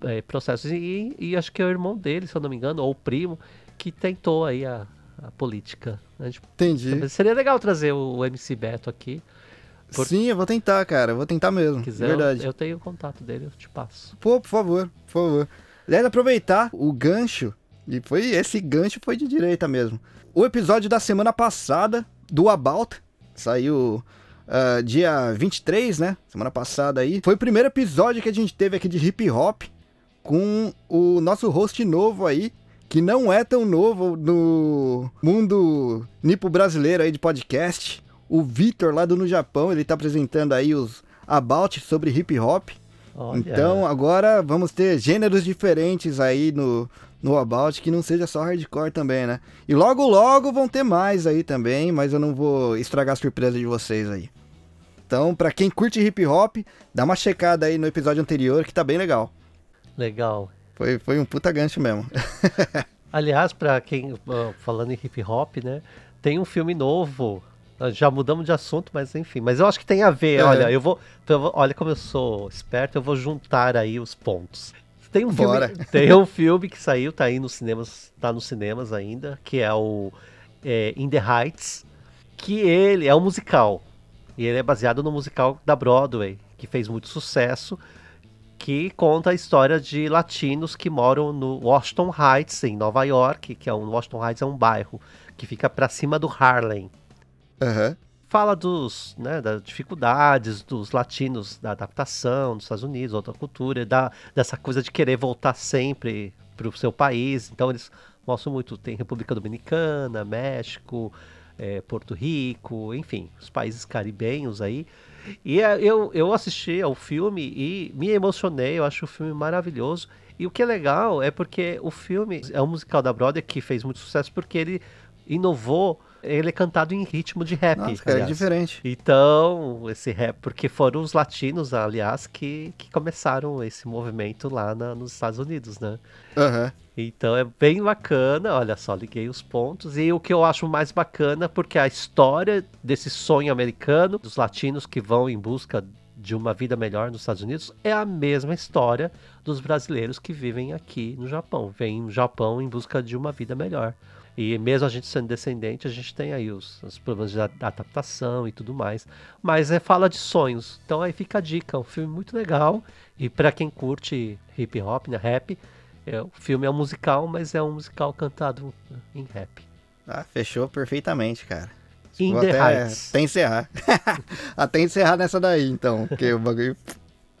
é, processos. E, e acho que é o irmão dele, se eu não me engano, ou o primo, que tentou aí a, a política. A gente- Entendi. Seria legal trazer o MC Beto aqui. por- Sim, eu vou tentar, cara. Eu vou tentar mesmo. Se quiser, eu, Verdade. eu tenho o contato dele, eu te passo. Pô, por favor, por favor. Aliás, aproveitar o gancho, e foi esse gancho foi de direita mesmo. O episódio da semana passada, do About, saiu ah, dia 23, né? Semana passada aí. Foi o primeiro episódio que a gente teve aqui de hip hop com o nosso host novo aí, que não é tão novo no mundo nipo brasileiro aí de podcast. O Vitor, lá do No Japão, ele tá apresentando aí os About sobre hip hop. Olha, Então agora vamos ter gêneros diferentes aí no, no About, que não seja só hardcore também, né? E logo logo vão ter mais aí também, mas eu não vou estragar a surpresa de vocês aí. Então, pra quem curte hip hop, dá uma checada aí no episódio anterior que tá bem legal. legal. Foi, foi um puta gancho mesmo. Aliás, pra quem, falando em hip hop, né? Tem um filme novo. Ah, Já mudamos de assunto, mas enfim. Mas eu acho que tem a ver. É. Olha, eu vou, então eu vou- Olha como eu sou esperto, eu vou juntar aí os pontos. Tem um filme, Bora. tem um filme que saiu, tá aí nos cinemas, tá nos cinemas ainda, que é o é, In the Heights, que ele é um musical. E ele é baseado no musical da Broadway, que fez muito sucesso, que conta a história de latinos que moram no Washington Heights, em Nova York, que é um Washington Heights é um bairro que fica para cima do Harlem. Aham. Fala dos, né, das dificuldades dos latinos da adaptação dos Estados Unidos, outra cultura, da, dessa coisa de querer voltar sempre para o seu país. Então eles mostram muito, tem República Dominicana, México, eh, Porto Rico, enfim, os países caribenhos aí. E eh, eu, eu assisti ao filme e me emocionei, eu acho o filme maravilhoso. E o que é legal é porque o filme é um musical da Broadway que fez muito sucesso porque ele inovou, ele é cantado em ritmo de rap. Nossa, cara, é diferente. Então, esse rap, porque foram os latinos, aliás, que, que começaram esse movimento lá na- nos Estados Unidos, né? Aham. Então é bem bacana, olha só, liguei os pontos. E o que eu acho mais bacana, porque a história desse sonho americano, dos latinos que vão em busca de uma vida melhor nos Estados Unidos, é a mesma história dos brasileiros que vivem aqui no Japão. Vêm no Japão em busca de uma vida melhor. E mesmo a gente sendo descendente, a gente tem aí os, os problemas de adaptação e tudo mais. Mas é fala de sonhos. Então aí fica a dica, um filme muito legal. E pra quem curte hip hop, né, rap, é, o filme é um musical, mas é um musical cantado em rap. Ah, fechou perfeitamente, cara. In Vou the até, Heights. até encerrar. até encerrar nessa daí, então. Porque o bagulho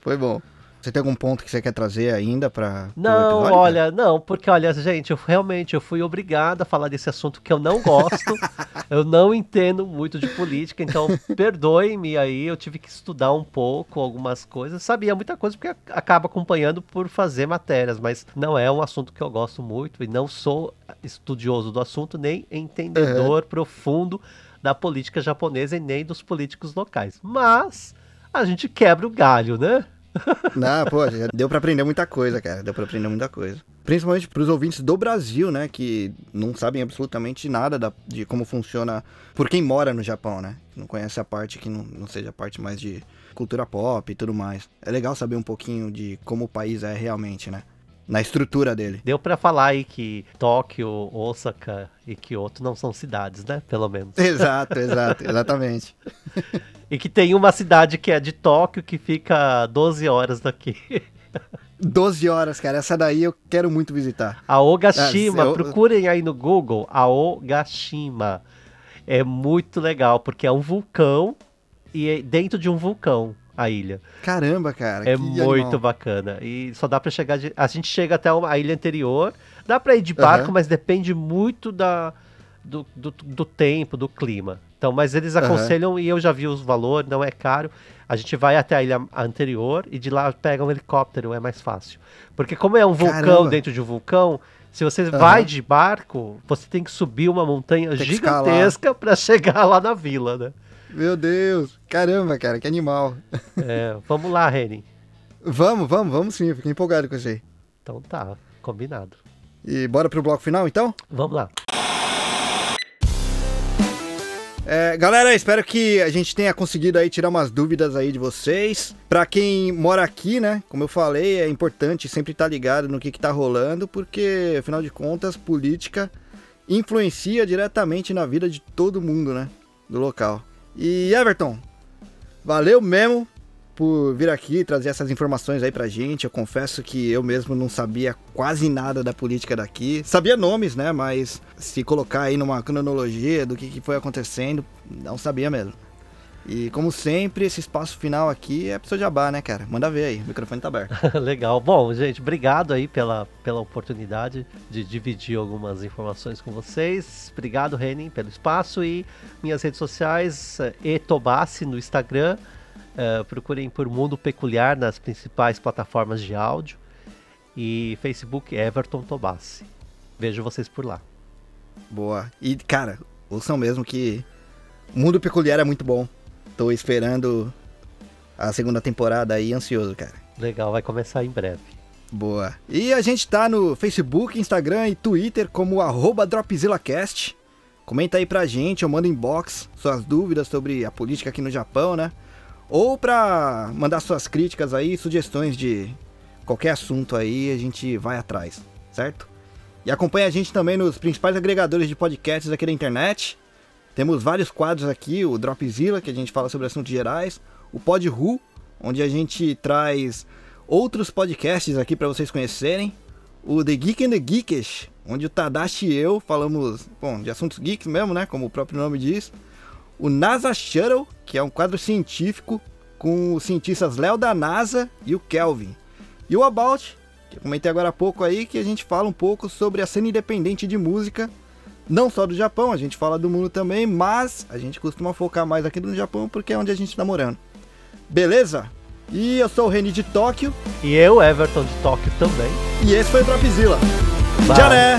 foi bom. Você tem algum ponto que você quer trazer ainda pra. pro Não, olha, não, porque olha, gente, eu realmente eu fui obrigado a falar desse assunto que eu não gosto. eu não entendo muito de política, então perdoem-me aí, eu tive que estudar um pouco algumas coisas. Sabia muita coisa porque acaba acompanhando por fazer matérias, mas não é um assunto que eu gosto muito e não sou estudioso do assunto nem entendedor profundo da política japonesa e nem dos políticos locais. Mas a gente quebra o galho, né? Não, pô, já deu pra aprender muita coisa, cara. Deu pra aprender muita coisa. Principalmente pros ouvintes do Brasil, né? Que não sabem absolutamente nada da- de como funciona. Por quem mora no Japão, né? Não conhece a parte que não, não seja a parte mais de cultura pop e tudo mais. É legal saber um pouquinho de como o país é realmente, né? Na estrutura dele. Deu pra falar aí que Tóquio, Osaka e Kyoto não são cidades, né? Pelo menos. Exato, exato, exatamente. E que tem uma cidade que é de Tóquio que fica 12 horas daqui. 12 horas, cara. Essa daí eu quero muito visitar. Aogashima, Ah, eu- procurem aí no Google, Aogashima. É muito legal, porque é um vulcão e é dentro de um vulcão a ilha. Caramba, cara. É muito animal. bacana. E só dá pra chegar de. A gente chega até a ilha anterior. Dá pra ir de barco, Aham. mas depende muito da, do, do, do tempo, do clima. Então, mas eles aconselham, e eu já vi os valores, não é caro. A gente vai até a ilha anterior e de lá pega um helicóptero, é mais fácil. Porque como é um vulcão Caramba. dentro de um vulcão, se você vai de barco, você tem que subir uma montanha Tem gigantesca pra chegar lá na vila, né? Meu Deus. Caramba, cara. Que animal. É, vamos lá, Reni. Vamos, vamos, vamos sim. Fiquei empolgado com isso aí. Então tá, combinado. E bora pro bloco final, então? Vamos lá. É, galera, espero que a gente tenha conseguido aí tirar umas dúvidas aí de vocês. Pra quem mora aqui, né? Como eu falei, é importante sempre estar ligado no que, que tá rolando, porque, afinal de contas, política influencia diretamente na vida de todo mundo, né? Do local. E Everton, valeu mesmo por vir aqui trazer essas informações aí pra gente. Eu confesso que eu mesmo não sabia quase nada da política daqui. Sabia nomes, né? Mas se colocar aí numa cronologia do que, que foi acontecendo, não sabia mesmo. E como sempre, esse espaço final aqui é pro seu jabá, né, cara? Manda ver aí, o microfone tá aberto. Legal. Bom, gente, obrigado aí pela, pela oportunidade de dividir algumas informações com vocês. Obrigado, Renin, pelo espaço e minhas redes sociais, eh, etobassi no Instagram. eh, procurem por Mundo Peculiar nas principais plataformas de áudio. E Facebook Everton Tobassi. Vejo vocês por lá. Boa. E, cara, ouçam mesmo que Mundo Peculiar é muito bom. Tô esperando a segunda temporada aí, ansioso, cara. Legal, vai começar em breve. Boa. E a gente tá no Facebook, Instagram e Twitter como arroba DropzillaCast. Comenta aí pra gente ou manda inbox suas dúvidas sobre a política aqui no Japão, né? Ou pra mandar suas críticas aí, sugestões de qualquer assunto aí, a gente vai atrás, certo? E acompanha a gente também nos principais agregadores de podcasts aqui da internet. Temos vários quadros aqui, o Dropzilla, que a gente fala sobre assuntos gerais, o Podru, onde a gente traz outros podcasts aqui para vocês conhecerem. O The Geek and the Geekish, onde o Tadashi e eu falamos, bom, de assuntos geeks mesmo, né, como o próprio nome diz. O NASA Shuttle, que é um quadro científico com os cientistas Léo da NASA e o Kelvin. E o About, que eu comentei agora há pouco aí, que a gente fala um pouco sobre a cena independente de música, não só do Japão, a gente fala do mundo também, mas a gente costuma focar mais aqui no Japão porque é onde a gente tá morando. Beleza? E eu sou o Reni de Tóquio. E eu, Everton de Tóquio também. E esse foi o Dropzilla. Tchau, né?